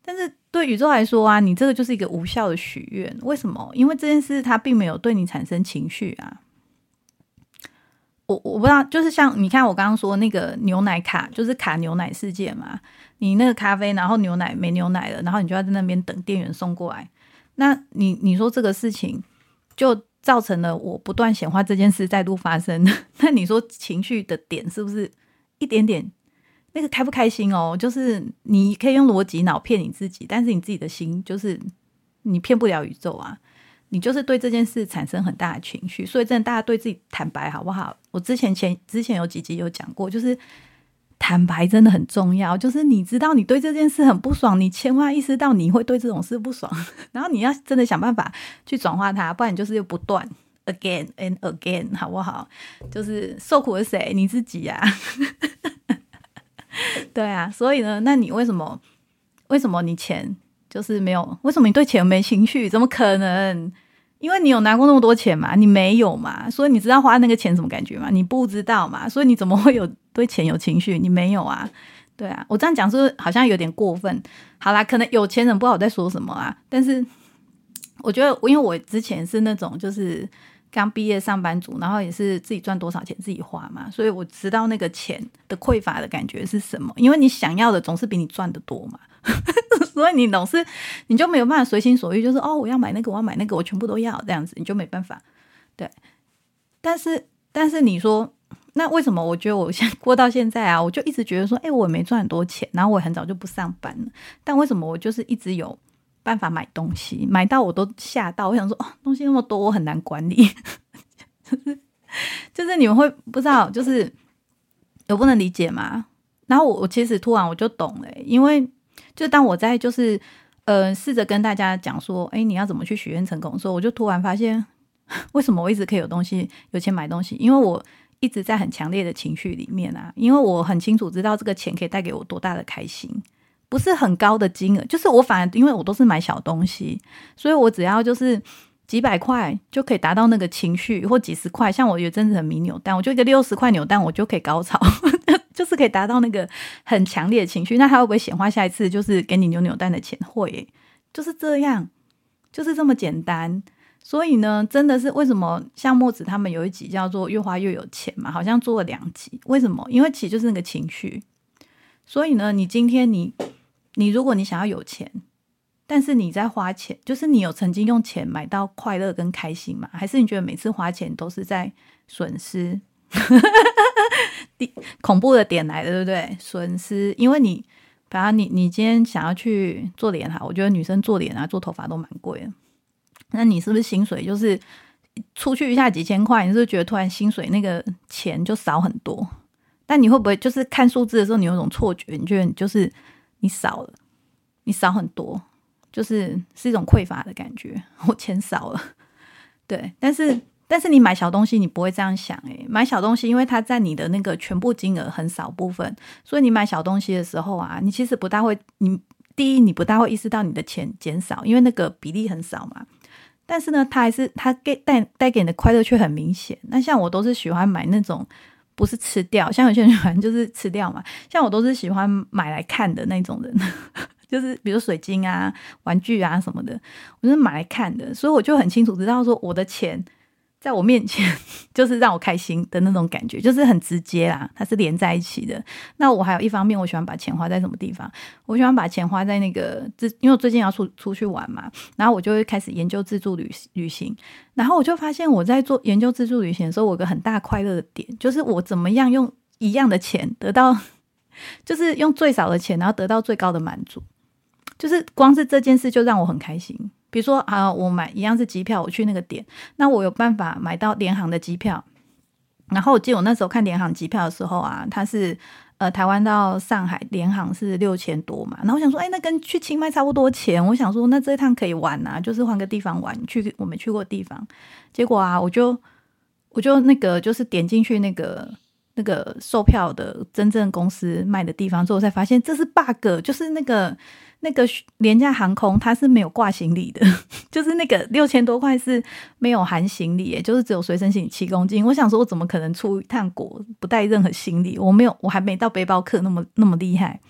但是对宇宙来说啊，你这个就是一个无效的许愿。为什么？因为这件事它并没有对你产生情绪啊。我我不知道，就是像你看我刚刚说那个牛奶卡，就是卡牛奶事件嘛。你那个咖啡，然后牛奶没牛奶了，然后你就要在那边等店员送过来。那你你说这个事情就造成了我不断显化这件事再度发生。那你说情绪的点是不是一点点？那个开不开心哦？就是你可以用逻辑脑骗你自己，但是你自己的心就是你骗不了宇宙啊！你就是对这件事产生很大的情绪，所以真的大家对自己坦白好不好？我之前前之前有几集有讲过，就是坦白真的很重要。就是你知道你对这件事很不爽，你千万意识到你会对这种事不爽，然后你要真的想办法去转化它，不然就是又不断 again and again，好不好？就是受苦的谁？你自己呀。对啊，所以呢，那你为什么？为什么你钱就是没有？为什么你对钱没情绪？怎么可能？因为你有拿过那么多钱嘛，你没有嘛，所以你知道花那个钱什么感觉吗？你不知道嘛，所以你怎么会有对钱有情绪？你没有啊？对啊，我这样讲是好像有点过分？好啦，可能有钱人不好再说什么啊，但是我觉得，因为我之前是那种就是。刚毕业上班族，然后也是自己赚多少钱自己花嘛，所以我知道那个钱的匮乏的感觉是什么。因为你想要的总是比你赚的多嘛，所以你总是你就没有办法随心所欲，就是哦，我要买那个，我要买那个，我全部都要这样子，你就没办法。对，但是但是你说，那为什么我觉得我现过到现在啊，我就一直觉得说，哎，我没赚很多钱，然后我很早就不上班了，但为什么我就是一直有？办法买东西，买到我都吓到。我想说，哦，东西那么多，我很难管理。就 是就是你们会不知道，就是有不能理解嘛？然后我我其实突然我就懂了，因为就当我在就是呃试着跟大家讲说，哎，你要怎么去许愿成功的时候，我就突然发现，为什么我一直可以有东西有钱买东西？因为我一直在很强烈的情绪里面啊，因为我很清楚知道这个钱可以带给我多大的开心。不是很高的金额，就是我反而因为我都是买小东西，所以我只要就是几百块就可以达到那个情绪，或几十块。像我有阵子很迷扭蛋，我就一个六十块扭蛋，我就可以高潮，就是可以达到那个很强烈的情绪。那他会不会显化下一次就是给你扭扭蛋的钱？会，就是这样，就是这么简单。所以呢，真的是为什么像墨子他们有一集叫做“越花越有钱”嘛？好像做了两集。为什么？因为其实就是那个情绪。所以呢，你今天你。你如果你想要有钱，但是你在花钱，就是你有曾经用钱买到快乐跟开心吗？还是你觉得每次花钱都是在损失？恐怖的点来的，对不对？损失，因为你，反正你你今天想要去做脸哈，我觉得女生做脸啊、做头发都蛮贵的。那你是不是薪水就是出去一下几千块？你是不是觉得突然薪水那个钱就少很多？但你会不会就是看数字的时候，你有种错觉？你觉得你就是。你少了，你少很多，就是是一种匮乏的感觉。我钱少了，对，但是但是你买小东西，你不会这样想诶，买小东西，因为它在你的那个全部金额很少部分，所以你买小东西的时候啊，你其实不大会，你第一你不大会意识到你的钱减少，因为那个比例很少嘛。但是呢，它还是它给带带给你的快乐却很明显。那像我都是喜欢买那种。不是吃掉，像有些人喜欢就是吃掉嘛。像我都是喜欢买来看的那种人，就是比如水晶啊、玩具啊什么的，我是买来看的，所以我就很清楚知道说我的钱。在我面前，就是让我开心的那种感觉，就是很直接啦，它是连在一起的。那我还有一方面，我喜欢把钱花在什么地方？我喜欢把钱花在那个自，因为我最近要出出去玩嘛，然后我就会开始研究自助旅旅行。然后我就发现，我在做研究自助旅行的时候，我有个很大快乐的点，就是我怎么样用一样的钱得到，就是用最少的钱，然后得到最高的满足，就是光是这件事就让我很开心。比如说啊，我买一样是机票，我去那个点，那我有办法买到联航的机票。然后我记得我那时候看联航机票的时候啊，它是呃台湾到上海联航是六千多嘛。然后我想说，哎，那跟去清迈差不多钱。我想说，那这一趟可以玩啊，就是换个地方玩，去我没去过地方。结果啊，我就我就那个就是点进去那个那个售票的真正公司卖的地方之后，才发现这是 bug，就是那个那个廉价航空它是没有挂行李的，就是那个六千多块是没有含行李，就是只有随身行李七公斤。我想说，我怎么可能出一趟国不带任何行李？我没有，我还没到背包客那么那么厉害。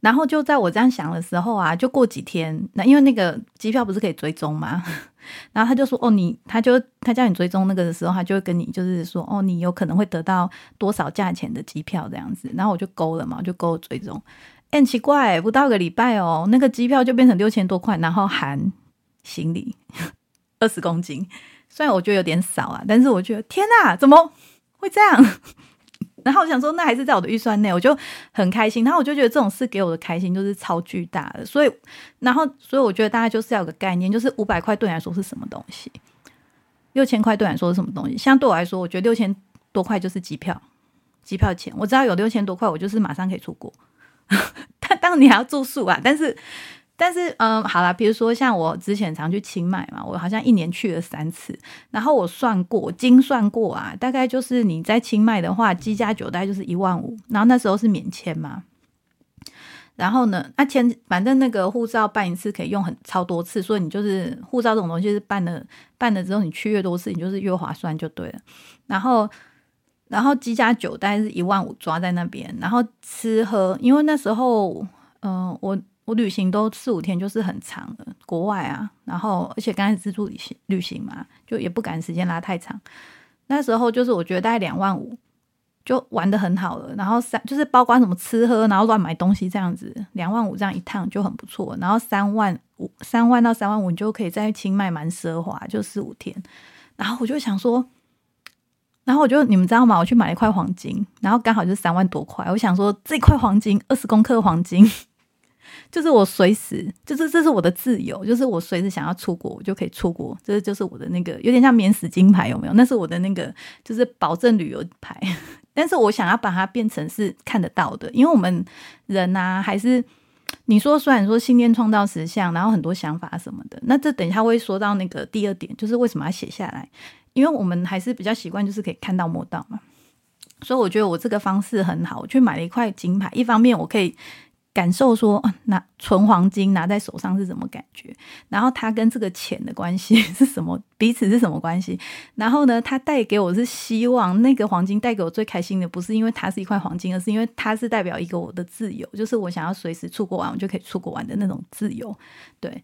然后就在我这样想的时候啊，就过几天，那因为那个机票不是可以追踪吗？然后他就说：“哦，你他就他叫你追踪那个的时候，他就会跟你就是说，哦，你有可能会得到多少价钱的机票这样子。”然后我就勾了嘛，就勾了追踪。很奇怪，不到个礼拜哦，那个机票就变成六千多块，然后含行李二十公斤。虽然我觉得有点少啊，但是我觉得天哪，怎么会这样？然后我想说，那还是在我的预算内，我就很开心。然后我就觉得这种事给我的开心就是超巨大的，所以，然后，所以我觉得大家就是要有个概念，就是五百块对你来说是什么东西，六千块对你来说是什么东西。像对我来说，我觉得六千多块就是机票，机票钱。我知道有六千多块，我就是马上可以出国。但当你还要住宿啊，但是。但是，嗯，好了，比如说像我之前常去清迈嘛，我好像一年去了三次，然后我算过，精算过啊，大概就是你在清迈的话，机加酒大概就是一万五，然后那时候是免签嘛，然后呢，那签反正那个护照办一次可以用很超多次，所以你就是护照这种东西是办了办了之后，你去越多次，你就是越划算就对了。然后，然后机加酒大概是一万五抓在那边，然后吃喝，因为那时候，嗯，我。我旅行都四五天，就是很长的国外啊，然后而且刚开始自助旅行旅行嘛，就也不赶时间拉太长。那时候就是我觉得大概两万五就玩的很好了，然后三就是包括什么吃喝，然后乱买东西这样子，两万五这样一趟就很不错。然后三万五三万到三万五，你就可以在清迈蛮奢华，就四五天。然后我就想说，然后我就你们知道吗？我去买了一块黄金，然后刚好就是三万多块。我想说这块黄金二十公克黄金。就是我随时，就是这是我的自由，就是我随时想要出国，我就可以出国。这就是我的那个有点像免死金牌，有没有？那是我的那个就是保证旅游牌。但是我想要把它变成是看得到的，因为我们人呐，还是你说虽然说信念创造实相，然后很多想法什么的，那这等一下会说到那个第二点，就是为什么要写下来？因为我们还是比较习惯，就是可以看到摸到嘛。所以我觉得我这个方式很好，我去买了一块金牌，一方面我可以。感受说，拿纯黄金拿在手上是什么感觉？然后它跟这个钱的关系是什么？彼此是什么关系？然后呢，它带给我是希望，那个黄金带给我最开心的，不是因为它是一块黄金，而是因为它是代表一个我的自由，就是我想要随时出国玩，我就可以出国玩的那种自由。对，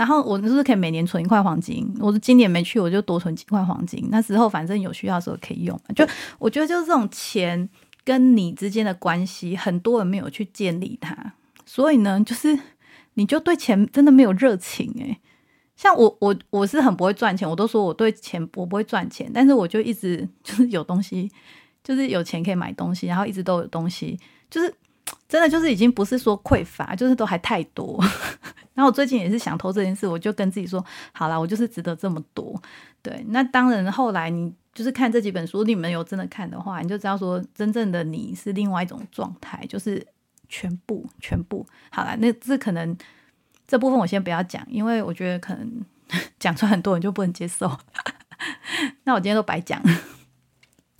然后我就是可以每年存一块黄金，我是今年没去，我就多存几块黄金，那时候反正有需要的时候可以用。就我觉得就是这种钱。跟你之间的关系，很多人没有去建立它，所以呢，就是你就对钱真的没有热情诶。像我，我我是很不会赚钱，我都说我对钱我不会赚钱，但是我就一直就是有东西，就是有钱可以买东西，然后一直都有东西，就是真的就是已经不是说匮乏，就是都还太多。然后我最近也是想偷这件事，我就跟自己说，好了，我就是值得这么多。对，那当然后来你。就是看这几本书，你们有真的看的话，你就知道说，真正的你是另外一种状态，就是全部全部好了。那这可能这部分我先不要讲，因为我觉得可能 讲出来很多人就不能接受。那我今天都白讲。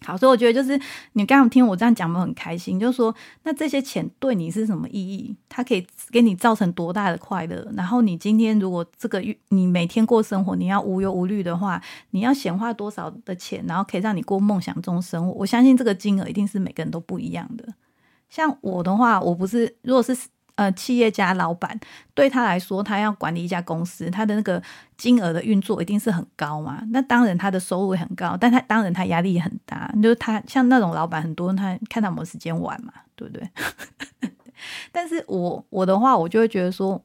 好，所以我觉得就是你刚刚听我这样讲，我很开心。就是说，那这些钱对你是什么意义？它可以给你造成多大的快乐？然后你今天如果这个月你每天过生活，你要无忧无虑的话，你要显化多少的钱，然后可以让你过梦想中生活？我相信这个金额一定是每个人都不一样的。像我的话，我不是如果是。呃，企业家老板对他来说，他要管理一家公司，他的那个金额的运作一定是很高嘛。那当然，他的收入很高，但他当然他压力也很大。就是他像那种老板，很多他看他没时间玩嘛，对不对？但是我我的话，我就会觉得说，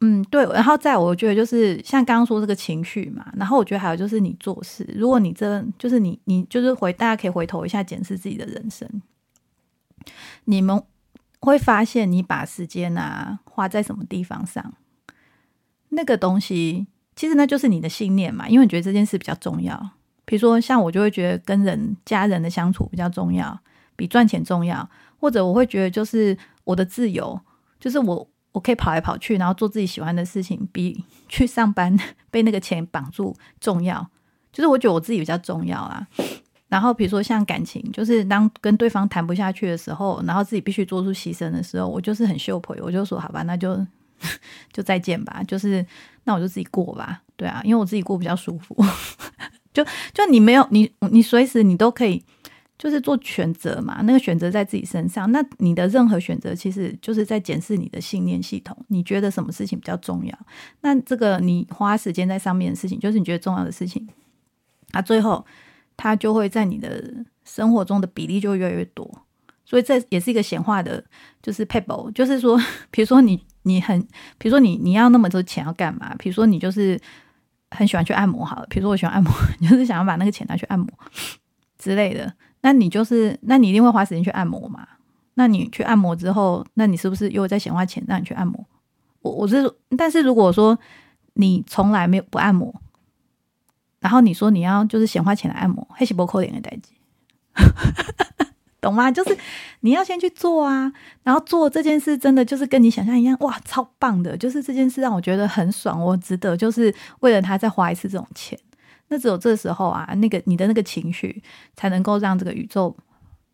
嗯，对。然后再，我觉得就是像刚刚说这个情绪嘛。然后我觉得还有就是你做事，如果你这就是你你就是回，大家可以回头一下检视自己的人生，你们。会发现你把时间啊花在什么地方上，那个东西其实那就是你的信念嘛，因为你觉得这件事比较重要。比如说像我就会觉得跟人家人的相处比较重要，比赚钱重要。或者我会觉得就是我的自由，就是我我可以跑来跑去，然后做自己喜欢的事情，比去上班 被那个钱绑住重要。就是我觉得我自己比较重要啊。然后比如说像感情，就是当跟对方谈不下去的时候，然后自己必须做出牺牲的时候，我就是很秀婆，我就说好吧，那就 就再见吧，就是那我就自己过吧，对啊，因为我自己过比较舒服。就就你没有你你随时你都可以就是做选择嘛，那个选择在自己身上，那你的任何选择其实就是在检视你的信念系统，你觉得什么事情比较重要？那这个你花时间在上面的事情，就是你觉得重要的事情，啊，最后。它就会在你的生活中的比例就越来越多，所以这也是一个显化的，就是 pebble，就是说，比如说你你很，比如说你你要那么多钱要干嘛？比如说你就是很喜欢去按摩，好了，比如说我喜欢按摩，你 就是想要把那个钱拿去按摩之类的，那你就是那你一定会花时间去按摩嘛？那你去按摩之后，那你是不是又在显化钱让你去按摩？我我是，但是如果说你从来没有不按摩。然后你说你要就是闲花钱来按摩，黑起波扣脸的代际，懂吗？就是你要先去做啊，然后做这件事真的就是跟你想象一样，哇，超棒的！就是这件事让我觉得很爽，我值得就是为了他再花一次这种钱。那只有这时候啊，那个你的那个情绪才能够让这个宇宙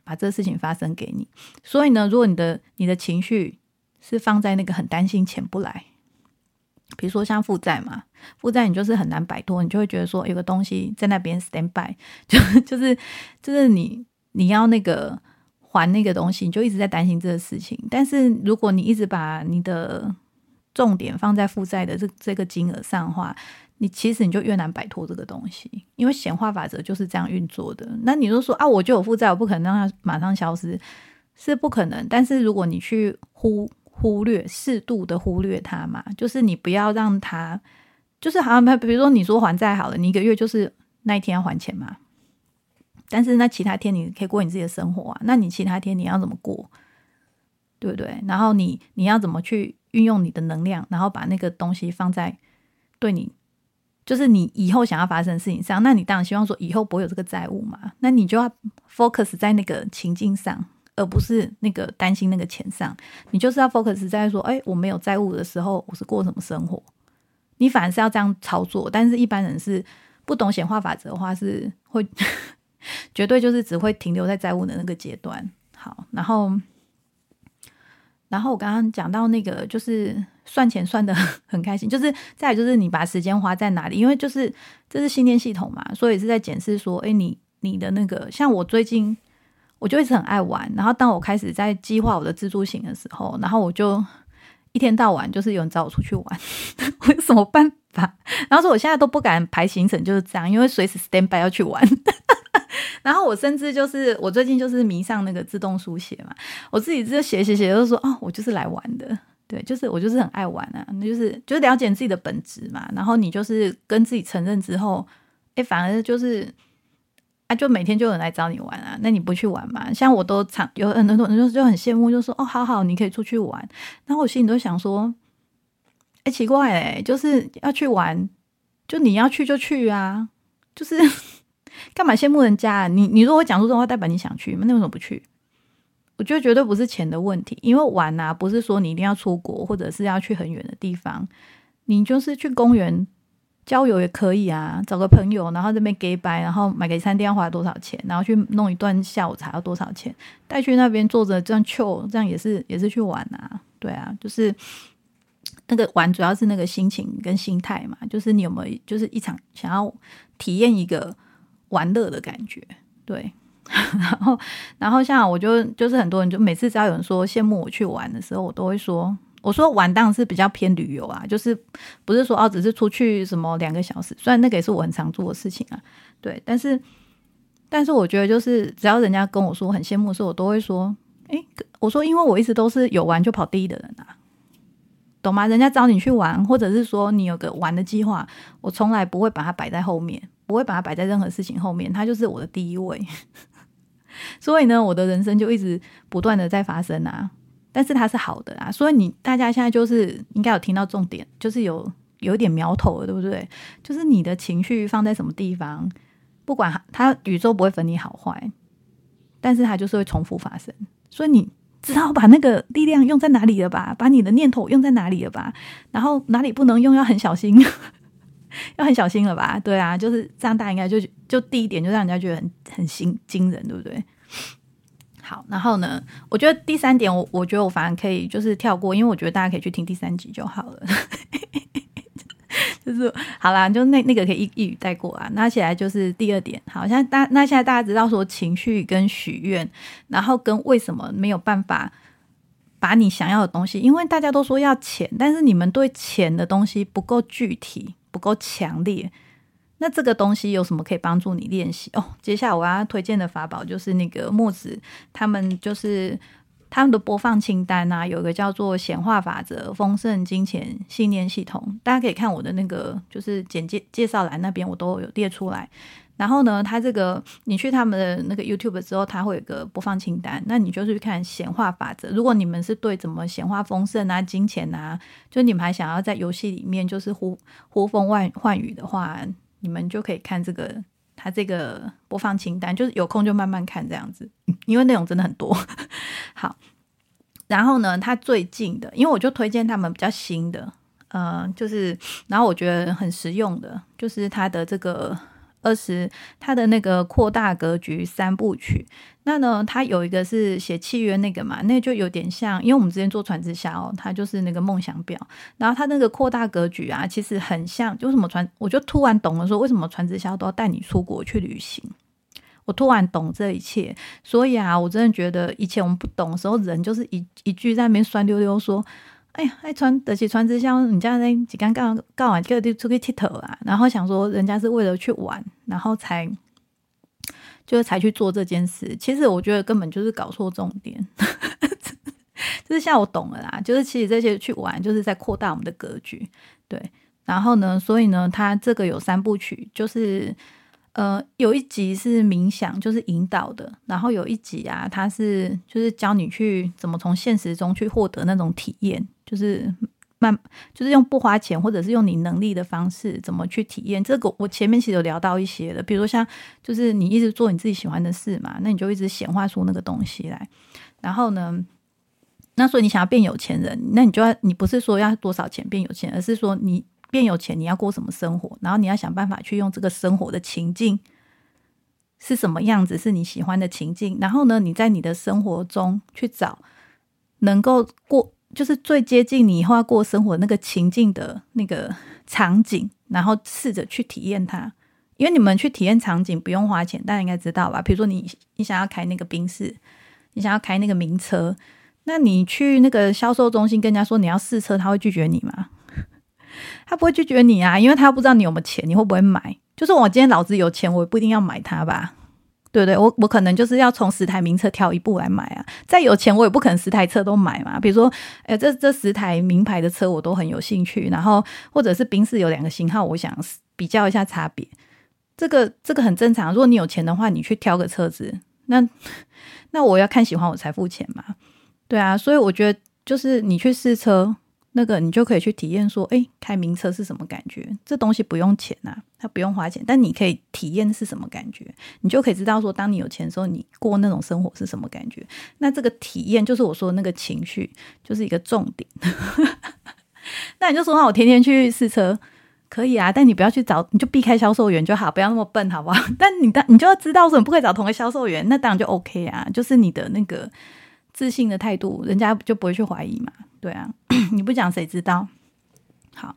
把这个事情发生给你。所以呢，如果你的你的情绪是放在那个很担心钱不来。比如说像负债嘛，负债你就是很难摆脱，你就会觉得说有个东西在那边 stand by，就就是就是你你要那个还那个东西，你就一直在担心这个事情。但是如果你一直把你的重点放在负债的这这个金额上的话，你其实你就越难摆脱这个东西，因为显化法则就是这样运作的。那你就说啊，我就有负债，我不可能让它马上消失，是不可能。但是如果你去呼。忽略适度的忽略它嘛，就是你不要让它，就是好像比如说你说还债好了，你一个月就是那一天要还钱嘛，但是那其他天你可以过你自己的生活啊，那你其他天你要怎么过，对不对？然后你你要怎么去运用你的能量，然后把那个东西放在对你，就是你以后想要发生的事情上，那你当然希望说以后不会有这个债务嘛，那你就要 focus 在那个情境上。而不是那个担心那个钱上，你就是要 focus 在说，哎，我没有债务的时候，我是过什么生活？你反而是要这样操作。但是一般人是不懂显化法则的话，是会 绝对就是只会停留在债务的那个阶段。好，然后，然后我刚刚讲到那个，就是算钱算的 很开心，就是再就是你把时间花在哪里？因为就是这是信念系统嘛，所以是在检视说，哎，你你的那个，像我最近。我就一直很爱玩，然后当我开始在计划我的自助行的时候，然后我就一天到晚就是有人找我出去玩，我有什么办法？然后说我现在都不敢排行程，就是这样，因为随时 stand by 要去玩。然后我甚至就是我最近就是迷上那个自动书写嘛，我自己就写写写，就说哦，我就是来玩的，对，就是我就是很爱玩啊，那就是就是了解自己的本质嘛。然后你就是跟自己承认之后，哎，反而就是。就每天就有人来找你玩啊，那你不去玩嘛？像我都常有很多人就就很羡慕，就说哦，好好，你可以出去玩。然后我心里都想说，哎，奇怪哎，就是要去玩，就你要去就去啊，就是 干嘛羡慕人家？你你如果讲出这种话，代表你想去，那为什么不去？我觉得绝对不是钱的问题，因为玩啊，不是说你一定要出国，或者是要去很远的地方，你就是去公园。交友也可以啊，找个朋友，然后这边给白，然后买个餐厅要花多少钱，然后去弄一段下午茶要多少钱，带去那边坐着这样 chill，这样也是也是去玩啊，对啊，就是那个玩主要是那个心情跟心态嘛，就是你有没有就是一场想要体验一个玩乐的感觉，对，然后然后像我就就是很多人就每次只要有人说羡慕我去玩的时候，我都会说。我说玩当然是比较偏旅游啊，就是不是说哦，只是出去什么两个小时，虽然那个也是我很常做的事情啊，对，但是但是我觉得就是只要人家跟我说很羡慕的时候，我都会说，诶，我说因为我一直都是有玩就跑第一的人啊，懂吗？人家找你去玩，或者是说你有个玩的计划，我从来不会把它摆在后面，不会把它摆在任何事情后面，它就是我的第一位，所以呢，我的人生就一直不断的在发生啊。但是它是好的啊，所以你大家现在就是应该有听到重点，就是有有一点苗头了，对不对？就是你的情绪放在什么地方，不管它宇宙不会分你好坏，但是它就是会重复发生。所以你知道把那个力量用在哪里了吧？把你的念头用在哪里了吧？然后哪里不能用要很小心，要很小心了吧？对啊，就是这样，大家应该就就第一点就让人家觉得很很惊惊人，对不对？好，然后呢，我觉得第三点，我我觉得我反而可以就是跳过，因为我觉得大家可以去听第三集就好了。就是好啦，就那那个可以一一语带过啊。那起来就是第二点，好，现在大那现在大家知道说情绪跟许愿，然后跟为什么没有办法把你想要的东西，因为大家都说要钱，但是你们对钱的东西不够具体，不够强烈。那这个东西有什么可以帮助你练习哦？接下来我要推荐的法宝就是那个墨子他们就是。他们的播放清单啊，有一个叫做显化法则、丰盛金钱信念系统，大家可以看我的那个就是简介介绍栏那边，我都有列出来。然后呢，它这个你去他们的那个 YouTube 之后，它会有个播放清单，那你就是去看显化法则。如果你们是对怎么显化丰盛啊、金钱啊，就你们还想要在游戏里面就是呼呼风唤唤雨的话，你们就可以看这个它这个播放清单，就是有空就慢慢看这样子，因为内容真的很多。好。然后呢，他最近的，因为我就推荐他们比较新的，呃，就是，然后我觉得很实用的，就是他的这个二十，他的那个扩大格局三部曲。那呢，他有一个是写契约那个嘛，那就有点像，因为我们之前做传直销，他就是那个梦想表。然后他那个扩大格局啊，其实很像，为什么传，我就突然懂了，说为什么传直销都要带你出国去旅行。我突然懂这一切，所以啊，我真的觉得以前我们不懂的时候，人就是一一句在那边酸溜溜说：“哎呀，爱穿得起穿之销你家那几刚刚告完这个就出去剃头啊。”然后想说人家是为了去玩，然后才就是才去做这件事。其实我觉得根本就是搞错重点，就是像我懂了啦，就是其实这些去玩就是在扩大我们的格局。对，然后呢，所以呢，它这个有三部曲，就是。呃，有一集是冥想，就是引导的；然后有一集啊，它是就是教你去怎么从现实中去获得那种体验，就是慢，就是用不花钱或者是用你能力的方式怎么去体验。这个我前面其实有聊到一些的，比如像就是你一直做你自己喜欢的事嘛，那你就一直显化出那个东西来。然后呢，那所以你想要变有钱人，那你就要你不是说要多少钱变有钱，而是说你。变有钱，你要过什么生活？然后你要想办法去用这个生活的情境是什么样子，是你喜欢的情境。然后呢，你在你的生活中去找能够过，就是最接近你以后要过生活那个情境的那个场景，然后试着去体验它。因为你们去体验场景不用花钱，大家应该知道吧？比如说你你想要开那个宾士，你想要开那个名车，那你去那个销售中心跟人家说你要试车，他会拒绝你吗？他不会拒绝你啊，因为他不知道你有没有钱，你会不会买？就是我今天老子有钱，我也不一定要买它吧，对对？我我可能就是要从十台名车挑一部来买啊。再有钱，我也不可能十台车都买嘛。比如说，哎，这这十台名牌的车我都很有兴趣，然后或者是宾士有两个型号，我想比较一下差别。这个这个很正常。如果你有钱的话，你去挑个车子，那那我要看喜欢我才付钱嘛。对啊，所以我觉得就是你去试车。那个你就可以去体验说，哎，开名车是什么感觉？这东西不用钱呐，它不用花钱，但你可以体验是什么感觉，你就可以知道说，当你有钱的时候，你过那种生活是什么感觉。那这个体验就是我说的那个情绪，就是一个重点。那你就说，那我天天去试车可以啊，但你不要去找，你就避开销售员就好，不要那么笨，好不好？但你当你就要知道说，你不可以找同个销售员，那当然就 OK 啊，就是你的那个自信的态度，人家就不会去怀疑嘛。对啊，你不讲谁知道？好，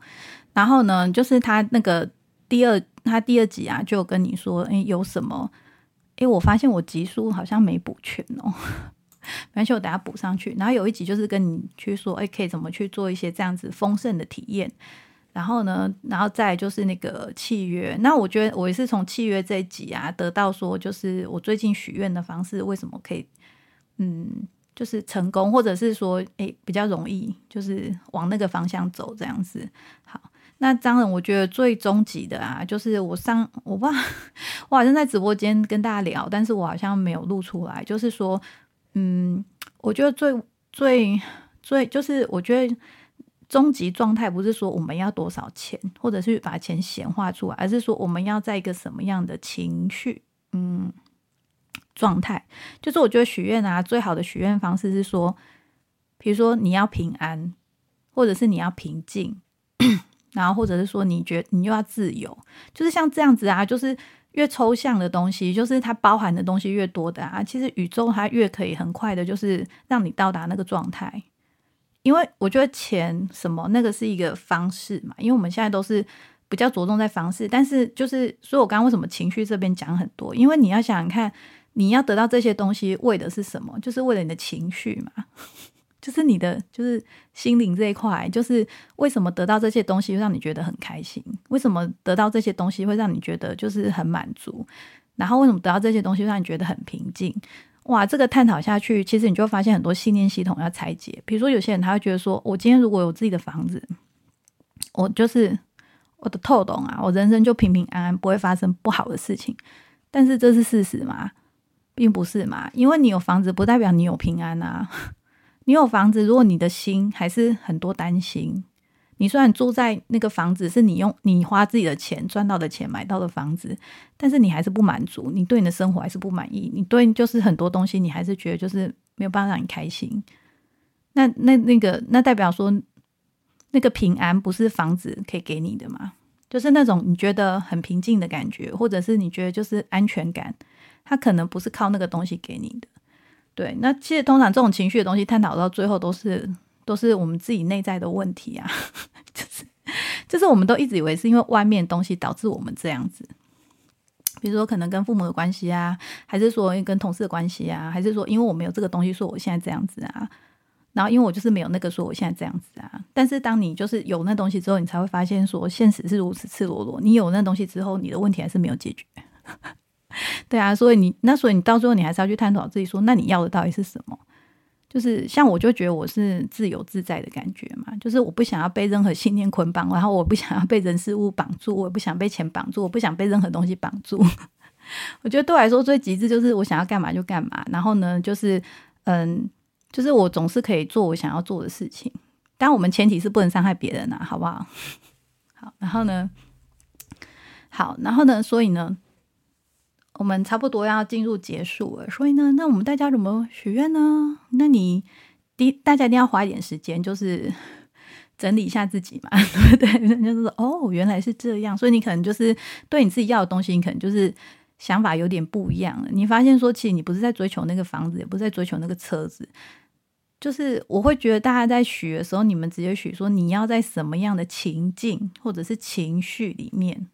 然后呢，就是他那个第二，他第二集啊，就跟你说，哎，有什么？哎，我发现我集数好像没补全哦，没关系，我等下补上去。然后有一集就是跟你去说，哎，可以怎么去做一些这样子丰盛的体验？然后呢，然后再就是那个契约。那我觉得我也是从契约这一集啊，得到说，就是我最近许愿的方式为什么可以，嗯。就是成功，或者是说，诶比较容易，就是往那个方向走这样子。好，那当然，我觉得最终极的啊，就是我上，我不知道，我好像在直播间跟大家聊，但是我好像没有录出来。就是说，嗯，我觉得最最最，就是我觉得终极状态不是说我们要多少钱，或者是把钱显化出来，而是说我们要在一个什么样的情绪，嗯。状态。就是，我觉得许愿啊，最好的许愿方式是说，比如说你要平安，或者是你要平静，然后或者是说你觉你又要自由，就是像这样子啊，就是越抽象的东西，就是它包含的东西越多的啊，其实宇宙它越可以很快的，就是让你到达那个状态。因为我觉得钱什么那个是一个方式嘛，因为我们现在都是比较着重在方式，但是就是所以我刚刚为什么情绪这边讲很多，因为你要想想看，你要得到这些东西为的是什么？就是为了你的情绪嘛，就是你的就是心灵这一块，就是为什么得到这些东西让你觉得很开心？为什么得到这些东西会让你觉得就是很满足？然后为什么得到这些东西让你觉得很平静？哇，这个探讨下去，其实你就会发现很多信念系统要拆解。比如说，有些人他会觉得说，我今天如果有自己的房子，我就是我的透懂啊，我人生就平平安安，不会发生不好的事情。但是这是事实吗？并不是嘛，因为你有房子，不代表你有平安啊。你有房子，如果你的心还是很多担心。你虽然住在那个房子，是你用你花自己的钱赚到的钱买到的房子，但是你还是不满足，你对你的生活还是不满意，你对就是很多东西你还是觉得就是没有办法让你开心。那那那个那代表说，那个平安不是房子可以给你的吗？就是那种你觉得很平静的感觉，或者是你觉得就是安全感，他可能不是靠那个东西给你的。对，那其实通常这种情绪的东西探讨到最后都是。都是我们自己内在的问题啊，就是就是我们都一直以为是因为外面东西导致我们这样子，比如说可能跟父母的关系啊，还是说跟同事的关系啊，还是说因为我没有这个东西，说我现在这样子啊，然后因为我就是没有那个，说我现在这样子啊。但是当你就是有那东西之后，你才会发现说现实是如此赤裸裸。你有那东西之后，你的问题还是没有解决。对啊，所以你那所以你到最后你还是要去探讨自己说，那你要的到底是什么？就是像我就觉得我是自由自在的感觉嘛，就是我不想要被任何信念捆绑，然后我不想要被人事物绑住，我也不想被钱绑住，我不想被任何东西绑住。我觉得对我来说最极致就是我想要干嘛就干嘛，然后呢，就是嗯，就是我总是可以做我想要做的事情。但我们前提是不能伤害别人啊，好不好？好，然后呢，好，然后呢，所以呢。我们差不多要进入结束了，所以呢，那我们大家怎么许愿呢？那你第大家一定要花一点时间，就是整理一下自己嘛，对不对？就是，哦，原来是这样，所以你可能就是对你自己要的东西，你可能就是想法有点不一样。你发现说，其实你不是在追求那个房子，也不是在追求那个车子，就是我会觉得大家在许的时候，你们直接许说你要在什么样的情境或者是情绪里面。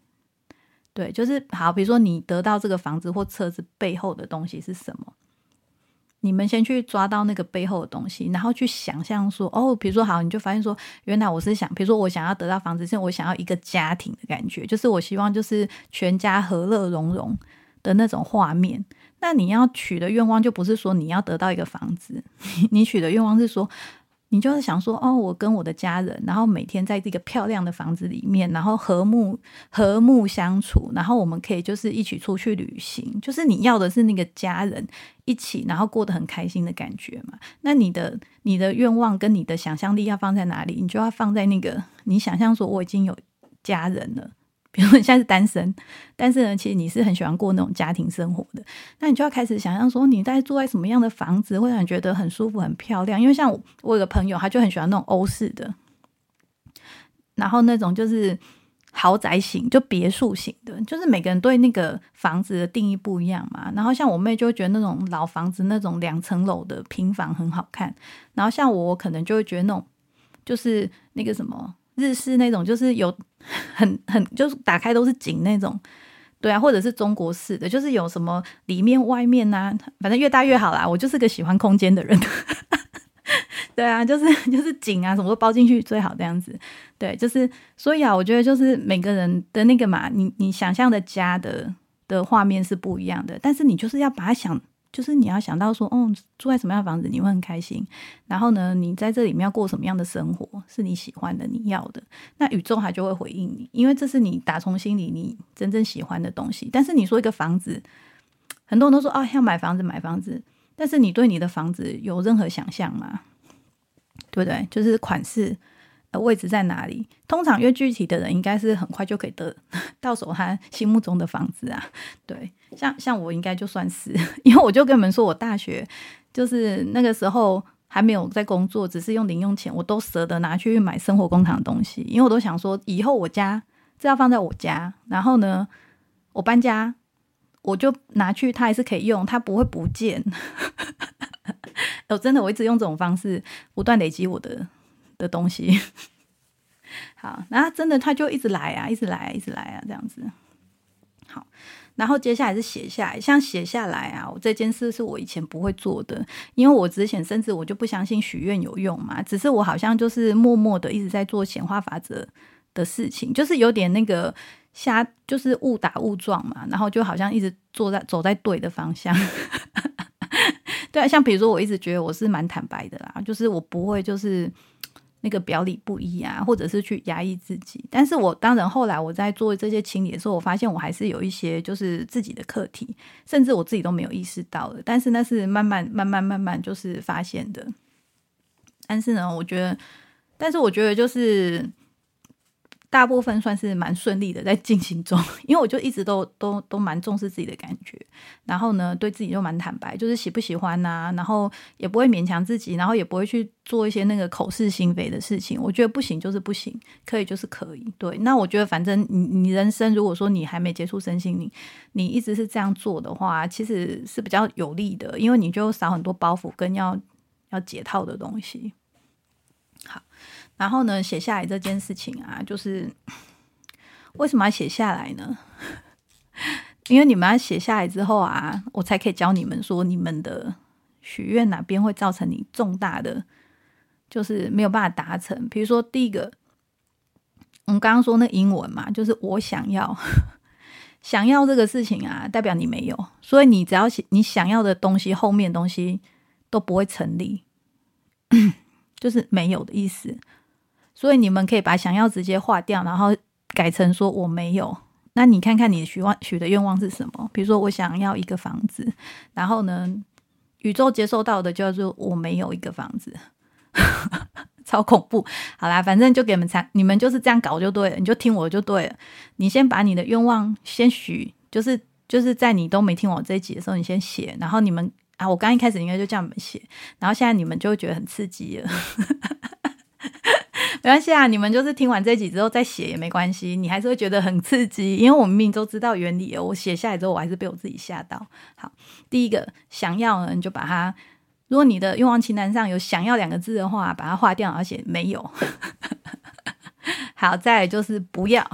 对，就是好。比如说，你得到这个房子或车子背后的东西是什么？你们先去抓到那个背后的东西，然后去想象说，哦，比如说好，你就发现说，原来我是想，比如说我想要得到房子，是我想要一个家庭的感觉，就是我希望就是全家和乐融融的那种画面。那你要取的愿望就不是说你要得到一个房子，你取的愿望是说。你就是想说哦，我跟我的家人，然后每天在这个漂亮的房子里面，然后和睦和睦相处，然后我们可以就是一起出去旅行，就是你要的是那个家人一起，然后过得很开心的感觉嘛？那你的你的愿望跟你的想象力要放在哪里？你就要放在那个你想象说我已经有家人了。比如你现在是单身，但是呢，其实你是很喜欢过那种家庭生活的，那你就要开始想象说你在住在什么样的房子，会让你觉得很舒服、很漂亮。因为像我我有个朋友，他就很喜欢那种欧式的，然后那种就是豪宅型，就别墅型的，就是每个人对那个房子的定义不一样嘛。然后像我妹就会觉得那种老房子那种两层楼的平房很好看，然后像我可能就会觉得那种就是那个什么。日式那种就是有 很很就是打开都是景那种，对啊，或者是中国式的，就是有什么里面外面呐，反正越大越好啦。我就是个喜欢空间的人，对啊，就是就是景啊，什么都包进去最好这样子。对，就是所以啊，我觉得就是每个人的那个嘛，你你想象的家的的画面是不一样的，但是你就是要把它想。就是你要想到说，哦，住在什么样的房子你会很开心，然后呢，你在这里面要过什么样的生活是你喜欢的、你要的，那宇宙它就会回应你，因为这是你打从心里你真正喜欢的东西。但是你说一个房子，很多人都说啊要买房子买房子，但是你对你的房子有任何想象吗？对不对？就是款式。位置在哪里？通常越具体的人，应该是很快就可以得 到手他心目中的房子啊。对，像像我应该就算是，因为我就跟你们说，我大学就是那个时候还没有在工作，只是用零用钱，我都舍得拿去买生活工厂的东西，因为我都想说，以后我家这要放在我家，然后呢，我搬家我就拿去，它还是可以用，它不会不见。我 真的，我一直用这种方式不断累积我的的东西。好，然后真的他就一直来啊，一直来，一直来啊，这样子。好，然后接下来是写下来，像写下来啊，这件事是我以前不会做的，因为我之前甚至我就不相信许愿有用嘛，只是我好像就是默默的一直在做显化法则的事情，就是有点那个瞎，就是误打误撞嘛，然后就好像一直坐在走在对的方向。对啊，像比如说，我一直觉得我是蛮坦白的啦，就是我不会就是那个表里不一啊，或者是去压抑自己。但是我当然后来我在做这些清理的时候，我发现我还是有一些就是自己的课题，甚至我自己都没有意识到的。但是那是慢慢慢慢慢慢就是发现的。但是呢，我觉得，但是我觉得就是。大部分算是蛮顺利的在进行中，因为我就一直都 都都蛮重视自己的感觉，然后呢，对自己就蛮坦白，就是喜不喜欢呐，然后也不会勉强自己，然后也不会去做一些那个口是心非的事情。我觉得不行就是不行，可以就是可以。对，那我觉得反正你你人生如果说你还没接触身心灵，你一直是这样做的话，其实是比较有利的，因为你就少很多包袱跟要要解套的东西。然后呢，写下来这件事情啊，就是为什么要写下来呢？因为你们要写下来之后啊，我才可以教你们说，你们的许愿哪边会造成你重大的，就是没有办法达成。比如说，第一个，我们刚刚说那英文嘛，就是我想要，想要这个事情啊，代表你没有，所以你只要写你想要的东西，后面东西都不会成立，就是没有的意思。所以你们可以把想要直接划掉，然后改成说我没有。那你看看你许望许的愿望是什么？比如说我想要一个房子，然后呢，宇宙接收到的叫做我没有一个房子，超恐怖。好啦，反正就给你们参，你们就是这样搞就对了，你就听我就对了。你先把你的愿望先许，就是就是在你都没听我这一集的时候，你先写，然后你们啊，我刚一开始应该就叫你们写，然后现在你们就会觉得很刺激了。没关系啊，你们就是听完这集之后再写也没关系，你还是会觉得很刺激，因为我明明都知道原理我写下来之后，我还是被我自己吓到。好，第一个想要呢，你就把它，如果你的愿望清单上有“想要”两个字的话，把它划掉，而且没有。好，再就是不要，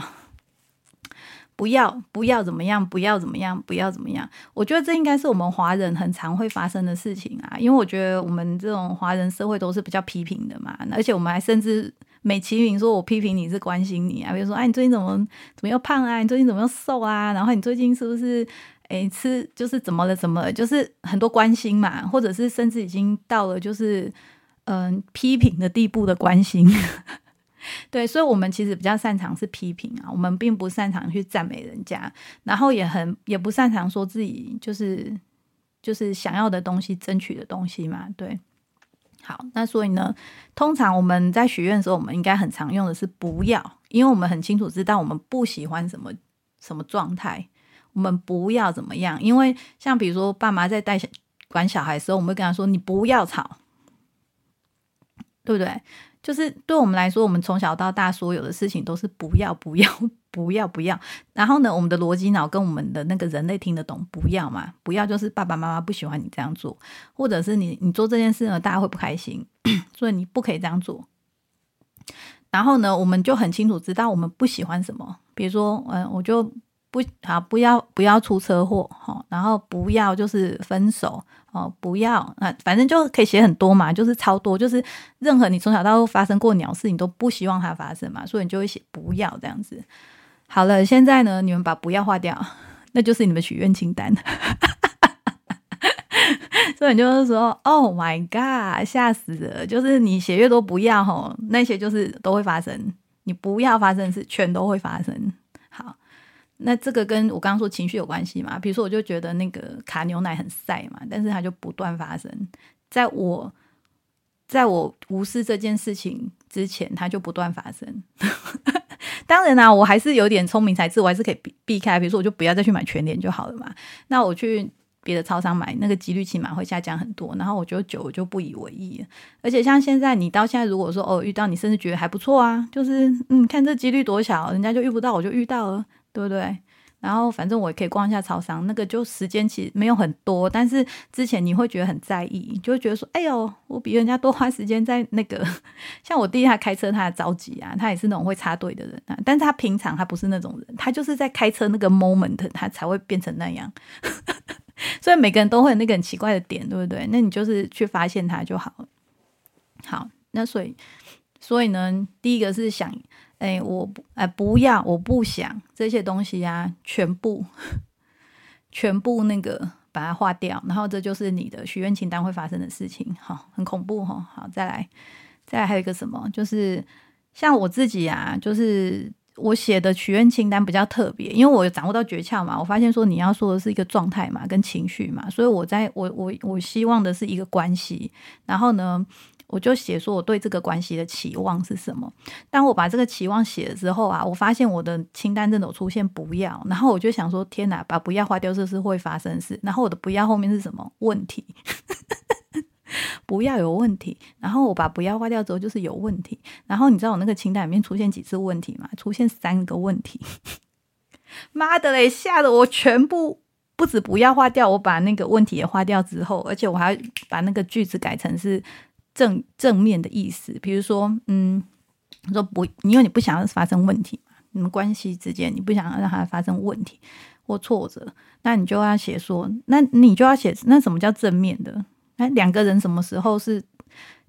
不要，不要怎么样，不要怎么样，不要怎么样。我觉得这应该是我们华人很常会发生的事情啊，因为我觉得我们这种华人社会都是比较批评的嘛，而且我们还甚至。美其名说，我批评你是关心你啊，比如说，哎，你最近怎么怎么又胖啊？你最近怎么又瘦啊？然后你最近是不是哎吃就是怎么了？怎么就是很多关心嘛，或者是甚至已经到了就是嗯批评的地步的关心。对，所以我们其实比较擅长是批评啊，我们并不擅长去赞美人家，然后也很也不擅长说自己就是就是想要的东西、争取的东西嘛，对。好，那所以呢，通常我们在许愿的时候，我们应该很常用的是不要，因为我们很清楚知道我们不喜欢什么什么状态，我们不要怎么样。因为像比如说爸妈在带管小孩的时候，我们会跟他说：“你不要吵，对不对？”就是对我们来说，我们从小到大所有的事情都是不要不要。不要不要，然后呢？我们的逻辑脑跟我们的那个人类听得懂，不要嘛？不要就是爸爸妈妈不喜欢你这样做，或者是你你做这件事呢，大家会不开心，所以你不可以这样做。然后呢，我们就很清楚知道我们不喜欢什么，比如说，嗯，我就不好不要不要出车祸哈，然后不要就是分手哦，不要啊，反正就可以写很多嘛，就是超多，就是任何你从小到发生过鸟事，你都不希望它发生嘛，所以你就会写不要这样子。好了，现在呢，你们把不要划掉，那就是你们许愿清单。所以你就是说，Oh my God，吓死了！就是你写越多不要吼，那些就是都会发生。你不要发生是全都会发生。那这个跟我刚刚说情绪有关系嘛？比如说，我就觉得那个卡牛奶很晒嘛，但是它就不断发生。在我在我无视这件事情之前，它就不断发生。当然啦，我还是有点聪明才智，我还是可以避避开。比如说，我就不要再去买全脸就好了嘛。那我去，别的超商买，那个几率起码会下降很多。然后我觉得久我就不以为意。而且像现在你到现在，如果说哦遇到，你甚至觉得还不错啊，就是嗯看这几率多小，人家就遇不到，我就遇到了，对不对？然后反正我也可以逛一下超商，那个就时间其实没有很多，但是之前你会觉得很在意，就会觉得说，哎呦，我比人家多花时间在那个。像我弟他开车，他着急啊，他也是那种会插队的人啊，但是他平常他不是那种人，他就是在开车那个 moment 他才会变成那样。所以每个人都会有那个很奇怪的点，对不对？那你就是去发现他就好了。好，那所以所以呢，第一个是想。哎，我不哎，不要，我不想这些东西呀，全部 全部那个把它划掉，然后这就是你的许愿清单会发生的事情，好，很恐怖哈。好，再来，再来还有一个什么，就是像我自己啊，就是我写的许愿清单比较特别，因为我掌握到诀窍嘛，我发现说你要说的是一个状态嘛，跟情绪嘛，所以我在我我我希望的是一个关系，然后呢。我就写说我对这个关系的期望是什么。当我把这个期望写了之后啊，我发现我的清单真的有出现不要，然后我就想说天哪，把不要划掉这是会发生事。然后我的不要后面是什么问题？不要有问题。然后我把不要划掉之后就是有问题。然后你知道我那个清单里面出现几次问题吗？出现三个问题。妈的嘞，吓得我全部不止不要划掉，我把那个问题也划掉之后，而且我还把那个句子改成是。正正面的意思，比如说，嗯，说不，因为你不想要发生问题嘛，你们关系之间你不想要让它发生问题或挫折，那你就要写说，那你就要写，那什么叫正面的？那两个人什么时候是，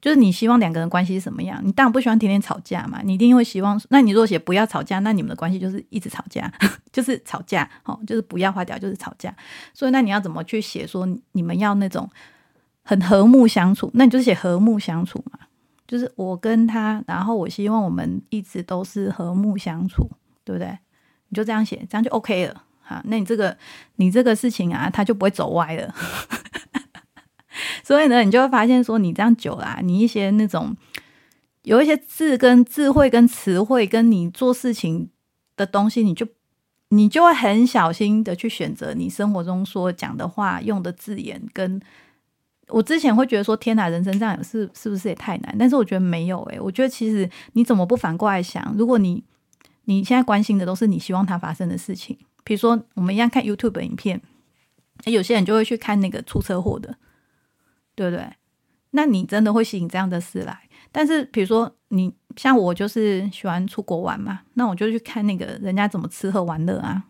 就是你希望两个人关系是什么样？你当然不喜欢天天吵架嘛，你一定会希望，那你如果写不要吵架，那你们的关系就是一直吵架，就是吵架，哦，就是不要花掉，就是吵架。所以那你要怎么去写说你们要那种？很和睦相处，那你就写和睦相处嘛，就是我跟他，然后我希望我们一直都是和睦相处，对不对？你就这样写，这样就 OK 了。好，那你这个你这个事情啊，他就不会走歪了。所以呢，你就会发现说，你这样久了，你一些那种有一些字跟智慧跟词汇跟你做事情的东西，你就你就会很小心的去选择你生活中说讲的话用的字眼跟。我之前会觉得说天哪，人生这样是是不是也太难？但是我觉得没有诶，我觉得其实你怎么不反过来想？如果你你现在关心的都是你希望它发生的事情，比如说我们一样看 YouTube 影片，有些人就会去看那个出车祸的，对不对？那你真的会吸引这样的事来？但是比如说你像我就是喜欢出国玩嘛，那我就去看那个人家怎么吃喝玩乐啊。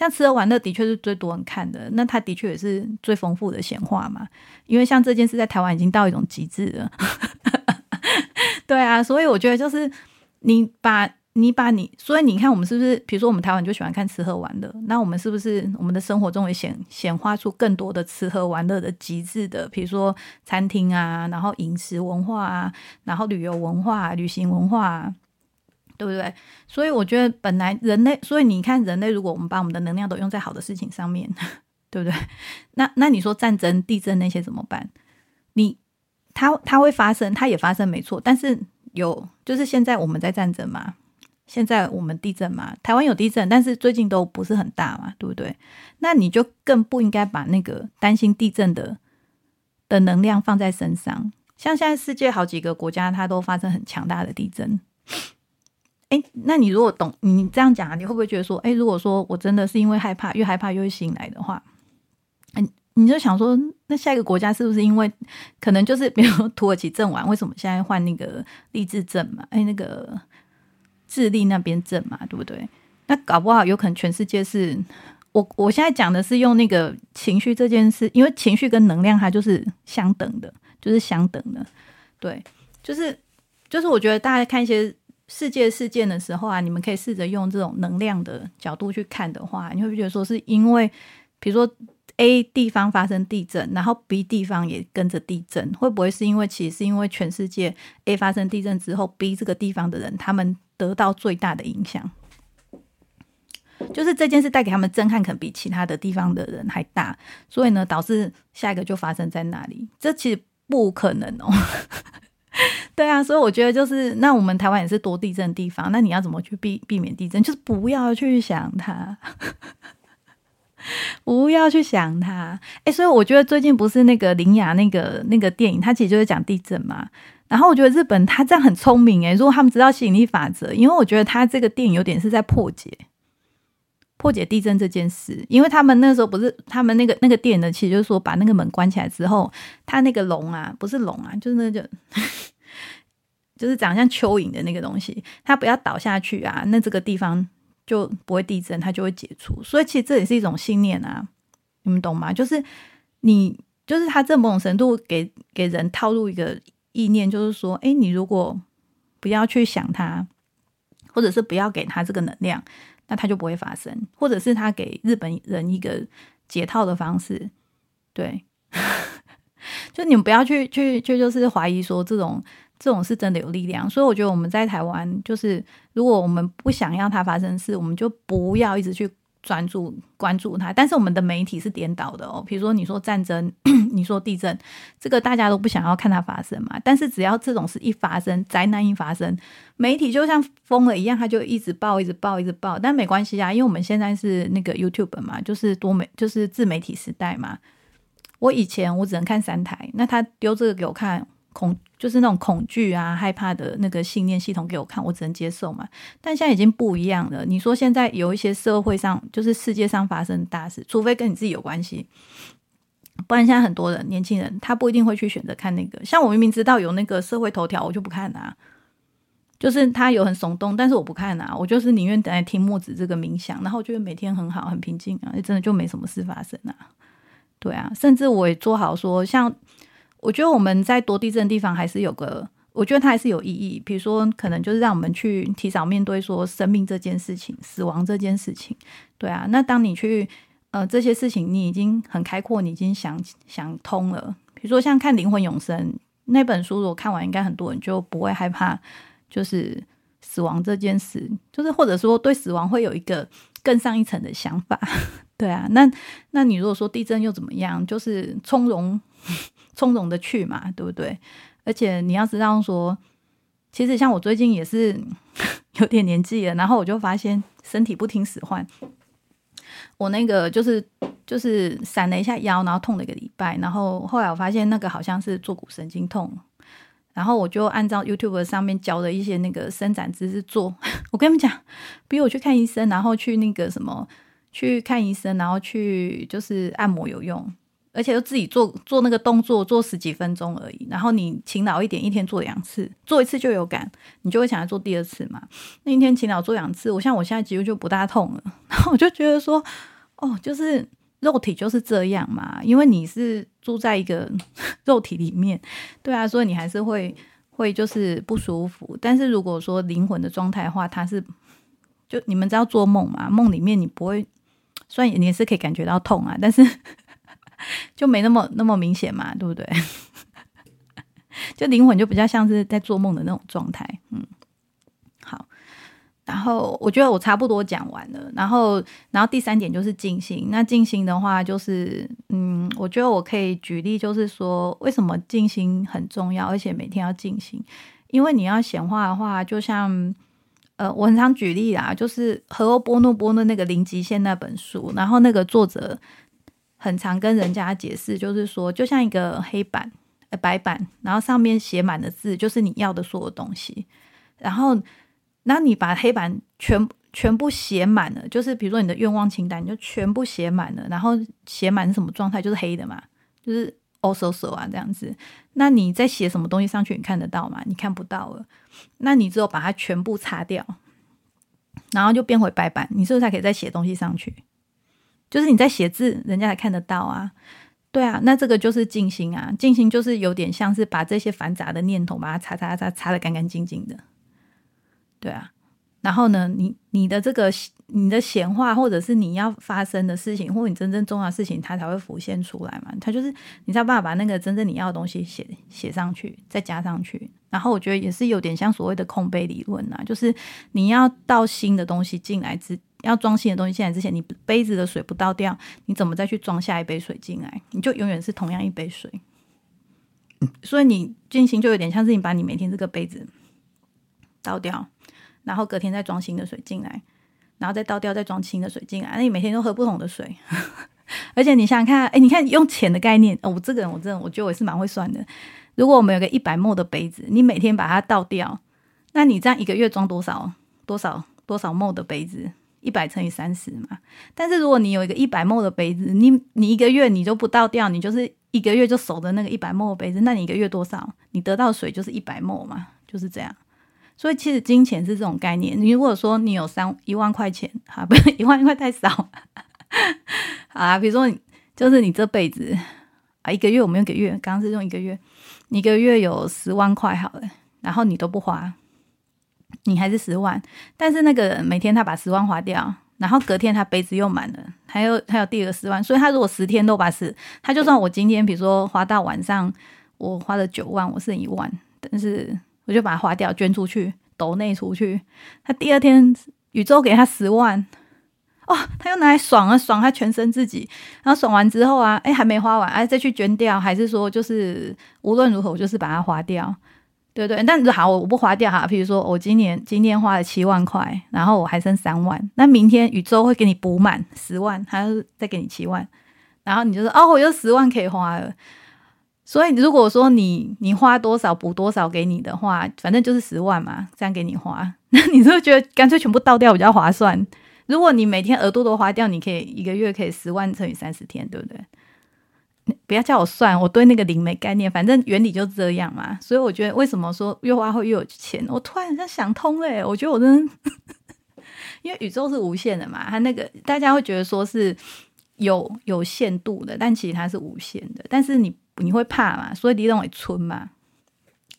像吃喝玩乐的确是最多人看的，那它的确也是最丰富的显化嘛。因为像这件事在台湾已经到一种极致了，对啊，所以我觉得就是你把你把你，所以你看我们是不是，比如说我们台湾就喜欢看吃喝玩乐，那我们是不是我们的生活中也显显化出更多的吃喝玩乐的极致的，比如说餐厅啊，然后饮食文化啊，然后旅游文化、旅行文化。对不对？所以我觉得本来人类，所以你看人类，如果我们把我们的能量都用在好的事情上面，对不对？那那你说战争、地震那些怎么办？你它它会发生，它也发生没错。但是有就是现在我们在战争嘛，现在我们地震嘛，台湾有地震，但是最近都不是很大嘛，对不对？那你就更不应该把那个担心地震的的能量放在身上。像现在世界好几个国家，它都发生很强大的地震。哎，那你如果懂你这样讲，你会不会觉得说，哎，如果说我真的是因为害怕，越害怕越会醒来的话，嗯，你就想说，那下一个国家是不是因为可能就是比如土耳其震完，为什么现在换那个利智震嘛？哎，那个智利那边震嘛，对不对？那搞不好有可能全世界是我我现在讲的是用那个情绪这件事，因为情绪跟能量它就是相等的，就是相等的，对，就是就是我觉得大家看一些。世界事件的时候啊，你们可以试着用这种能量的角度去看的话，你会不会觉得说是因为，比如说 A 地方发生地震，然后 B 地方也跟着地震，会不会是因为其实是因为全世界 A 发生地震之后，B 这个地方的人他们得到最大的影响，就是这件事带给他们震撼可能比其他的地方的人还大，所以呢，导致下一个就发生在那里，这其实不可能哦。对啊，所以我觉得就是，那我们台湾也是多地震的地方，那你要怎么去避避免地震？就是不要去想它。不要去想它。哎，所以我觉得最近不是那个林雅那个那个电影，它其实就是讲地震嘛。然后我觉得日本他这样很聪明诶，如果他们知道吸引力法则，因为我觉得他这个电影有点是在破解破解地震这件事，因为他们那时候不是他们那个那个店呢，其实就是说把那个门关起来之后，他那个龙啊，不是龙啊，就是那个就 是长像蚯蚓的那个东西，它不要倒下去啊，那这个地方就不会地震，它就会解除。所以其实这也是一种信念啊，你们懂吗？就是你就是他这某种程度给给人套入一个。意念就是说，哎，你如果不要去想它，或者是不要给他这个能量，那他就不会发生。或者是他给日本人一个解套的方式，对，就你们不要去去去，就是怀疑说这种这种是真的有力量。所以我觉得我们在台湾，就是如果我们不想要它发生事，我们就不要一直去。专注关注它，但是我们的媒体是颠倒的哦。比如说，你说战争，你说地震，这个大家都不想要看它发生嘛。但是只要这种事一发生，灾难一发生，媒体就像疯了一样，他就一直报，一直报，一直报。但没关系啊，因为我们现在是那个 YouTube 嘛，就是多媒，就是自媒体时代嘛。我以前我只能看三台，那他丢这个给我看。恐就是那种恐惧啊、害怕的那个信念系统给我看，我只能接受嘛。但现在已经不一样了。你说现在有一些社会上，就是世界上发生大事，除非跟你自己有关系，不然现在很多人年轻人他不一定会去选择看那个。像我明明知道有那个社会头条，我就不看啊。就是他有很耸动，但是我不看啊。我就是宁愿等来听墨子这个冥想，然后觉得每天很好、很平静啊，真的就没什么事发生啊。对啊，甚至我也做好说像。我觉得我们在多地震的地方还是有个，我觉得它还是有意义。比如说，可能就是让我们去提早面对说生命这件事情、死亡这件事情。对啊，那当你去呃这些事情，你已经很开阔，你已经想想通了。比如说像看《灵魂永生》那本书，如果看完，应该很多人就不会害怕，就是死亡这件事，就是或者说对死亡会有一个更上一层的想法。对啊，那那你如果说地震又怎么样？就是从容。从容的去嘛，对不对？而且你要知道说，其实像我最近也是 有点年纪了，然后我就发现身体不听使唤。我那个就是就是闪了一下腰，然后痛了一个礼拜，然后后来我发现那个好像是坐骨神经痛，然后我就按照 YouTube 上面教的一些那个伸展姿势做。我跟你们讲，比我去看医生，然后去那个什么去看医生，然后去就是按摩有用。而且又自己做做那个动作，做十几分钟而已。然后你勤劳一点，一天做两次，做一次就有感，你就会想要做第二次嘛。那一天勤劳做两次，我像我现在肌肉就不大痛了。然后我就觉得说，哦，就是肉体就是这样嘛，因为你是住在一个 肉体里面，对啊，所以你还是会会就是不舒服。但是如果说灵魂的状态的话，它是就你们知道做梦嘛，梦里面你不会，虽然你也是可以感觉到痛啊，但是。就没那么那么明显嘛，对不对？就灵魂就比较像是在做梦的那种状态，嗯，好。然后我觉得我差不多讲完了。然后，然后第三点就是静心。那静心的话，就是嗯，我觉得我可以举例，就是说为什么静心很重要，而且每天要静心。因为你要显化的话，就像呃，我很常举例啦，就是《和欧波诺波诺那个零极限那本书，然后那个作者。很常跟人家解释，就是说，就像一个黑板、呃白板，然后上面写满了字，就是你要的所有东西。然后，那你把黑板全全部写满了，就是比如说你的愿望清单，你就全部写满了。然后写满什么状态？就是黑的嘛，就是 all so so 啊这样子。那你在写什么东西上去？你看得到吗？你看不到了。那你只有把它全部擦掉，然后就变回白板，你是不是才可以再写东西上去？就是你在写字，人家才看得到啊，对啊，那这个就是静心啊，静心就是有点像是把这些繁杂的念头把它擦擦擦擦的干干净净的，对啊，然后呢，你你的这个你的闲话或者是你要发生的事情，或你真正重要的事情，它才会浮现出来嘛，它就是你才办法把那个真正你要的东西写写上去，再加上去，然后我觉得也是有点像所谓的空杯理论啊，就是你要到新的东西进来之。要装新的东西进来之前，你杯子的水不倒掉，你怎么再去装下一杯水进来？你就永远是同样一杯水。所以你进行就有点像是你把你每天这个杯子倒掉，然后隔天再装新的水进来，然后再倒掉，再装新的水进来。那你每天都喝不同的水，而且你想想看，哎，你看用钱的概念，哦，我这个人我真的我觉得我是蛮会算的。如果我们有个一百沫的杯子，你每天把它倒掉，那你这样一个月装多少多少多少沫的杯子？一百乘以三十嘛。但是如果你有一个一百沫的杯子，你你一个月你就不倒掉，你就是一个月就守着那个一百沫的杯子，那你一个月多少？你得到水就是一百沫嘛，就是这样。所以其实金钱是这种概念。你如果说你有三一万块钱，哈，不是一万块太少，好啊。比如说你就是你这辈子啊，一个月我们用个月，刚刚是用一个月，你一个月有十万块好了，然后你都不花，你还是十万。但是那个每天他把十万花掉，然后隔天他杯子又满了，他又还有第二个十万。所以他如果十天都把十，他就算我今天比如说花到晚上，我花了九万，我剩一万，但是。我就把它花掉，捐出去，抖内出去。他第二天宇宙给他十万，哦，他又拿来爽啊，爽他全身自己。然后爽完之后啊，哎，还没花完，哎，再去捐掉，还是说就是无论如何，我就是把它花掉，对对？但是好，我不花掉哈。比如说我今年今天花了七万块，然后我还剩三万，那明天宇宙会给你补满十万，还是再给你七万，然后你就说哦，我有十万可以花了。所以，如果说你你花多少补多少给你的话，反正就是十万嘛，这样给你花，那你就觉得干脆全部倒掉比较划算。如果你每天额度都花掉，你可以一个月可以十万乘以三十天，对不对？不要叫我算，我对那个零没概念，反正原理就这样嘛。所以我觉得，为什么说越花会越有钱？我突然间想通了，我觉得我真的，因为宇宙是无限的嘛，它那个大家会觉得说是有有限度的，但其实它是无限的，但是你。你会怕嘛？所以你认为村嘛，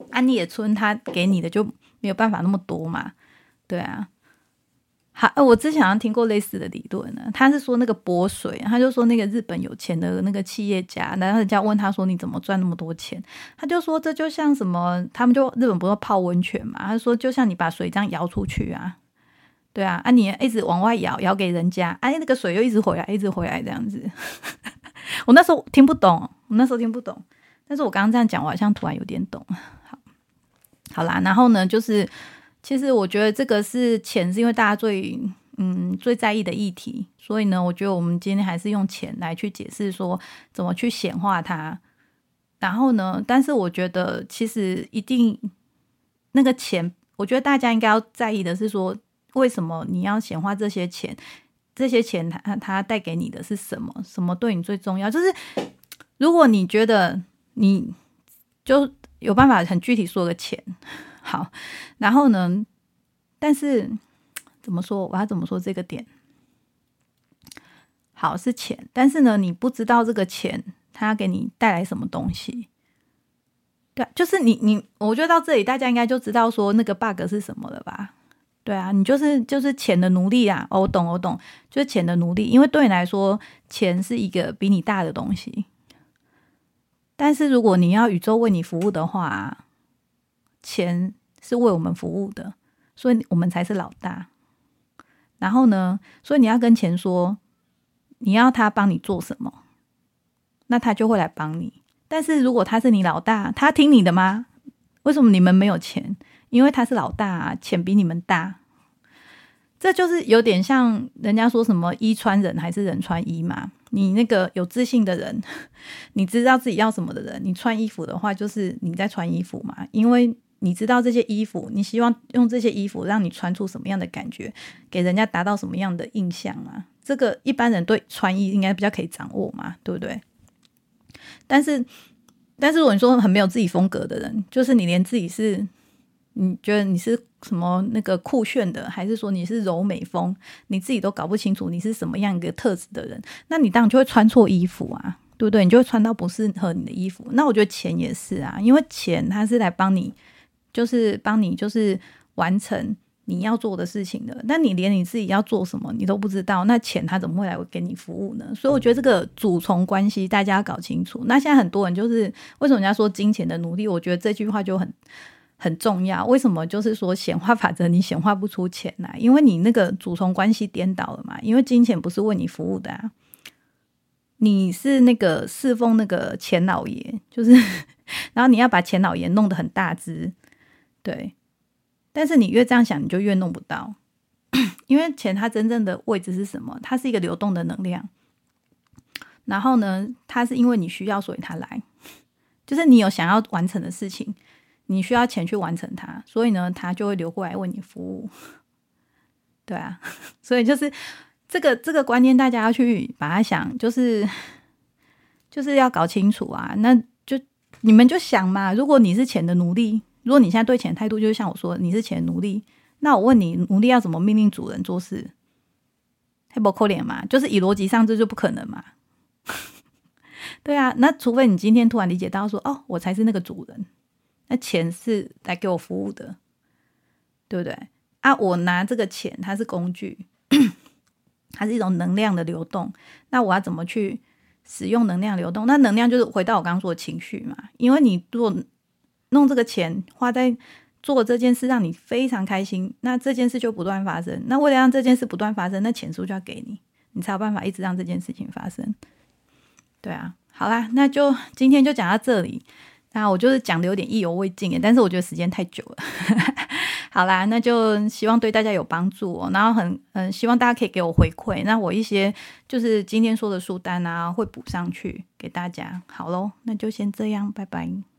安利的村他给你的就没有办法那么多嘛？对啊，好，我之前好像听过类似的理论呢。他是说那个波水，他就说那个日本有钱的那个企业家，然后人家问他说你怎么赚那么多钱？他就说这就像什么，他们就日本不是泡温泉嘛？他说就像你把水这样摇出去啊，对啊，啊你一直往外摇，摇给人家，哎那个水又一直回来，一直回来这样子。我那时候听不懂，我那时候听不懂，但是我刚刚这样讲，我好像突然有点懂。好，好啦，然后呢，就是其实我觉得这个是钱，是因为大家最嗯最在意的议题，所以呢，我觉得我们今天还是用钱来去解释说怎么去显化它。然后呢，但是我觉得其实一定那个钱，我觉得大家应该要在意的是说，为什么你要显化这些钱？这些钱，他他带给你的是什么？什么对你最重要？就是如果你觉得你就有办法很具体说个钱好，然后呢？但是怎么说？我要怎么说这个点？好是钱，但是呢，你不知道这个钱它给你带来什么东西。对，就是你你，我觉得到这里大家应该就知道说那个 bug 是什么了吧？对啊，你就是就是钱的奴隶啊！哦，我懂，我懂，就是钱的奴隶。因为对你来说，钱是一个比你大的东西。但是如果你要宇宙为你服务的话，钱是为我们服务的，所以我们才是老大。然后呢，所以你要跟钱说，你要他帮你做什么，那他就会来帮你。但是如果他是你老大，他听你的吗？为什么你们没有钱？因为他是老大啊，钱比你们大，这就是有点像人家说什么衣穿人还是人穿衣嘛。你那个有自信的人，你知道自己要什么的人，你穿衣服的话，就是你在穿衣服嘛。因为你知道这些衣服，你希望用这些衣服让你穿出什么样的感觉，给人家达到什么样的印象啊？这个一般人对穿衣应该比较可以掌握嘛，对不对？但是，但是如果你说很没有自己风格的人，就是你连自己是。你觉得你是什么那个酷炫的，还是说你是柔美风？你自己都搞不清楚你是什么样一个特质的人，那你当然就会穿错衣服啊，对不对？你就会穿到不适合你的衣服。那我觉得钱也是啊，因为钱它是来帮你，就是帮你就是完成你要做的事情的。但你连你自己要做什么你都不知道，那钱它怎么会来给你服务呢？所以我觉得这个主从关系大家要搞清楚。那现在很多人就是为什么人家说金钱的奴隶？我觉得这句话就很。很重要，为什么？就是说显化法则，你显化不出钱来，因为你那个主从关系颠倒了嘛。因为金钱不是为你服务的啊，你是那个侍奉那个钱老爷，就是，然后你要把钱老爷弄得很大只，对。但是你越这样想，你就越弄不到，因为钱它真正的位置是什么？它是一个流动的能量。然后呢，它是因为你需要，所以它来，就是你有想要完成的事情，你需要钱去完成它，所以呢，它就会流过来为你服务。对啊，所以就是这个这个观念，大家要去把它想，就是就是要搞清楚啊。那就你们就想嘛，如果你是钱的奴隶，如果你现在对钱态度就是像我说，你是钱奴隶，那我问你，奴隶要怎么命令主人做事？黑不扣脸嘛？就是以逻辑上这就不可能嘛。对啊，那除非你今天突然理解到说，哦，我才是那个主人，那钱是来给我服务的，对不对？啊，我拿这个钱，它是工具，它是一种能量的流动。那我要怎么去使用能量流动？那能量就是回到我刚刚说的情绪嘛。因为你如果弄这个钱花在做这件事，让你非常开心，那这件事就不断发生。那为了让这件事不断发生，那钱是不是就要给你？你才有办法一直让这件事情发生。对啊，好啦，那就今天就讲到这里。那我就是讲的有点意犹未尽但是我觉得时间太久了。好啦，那就希望对大家有帮助哦。然后很嗯，希望大家可以给我回馈，那我一些就是今天说的书单啊，会补上去给大家。好喽，那就先这样，拜拜。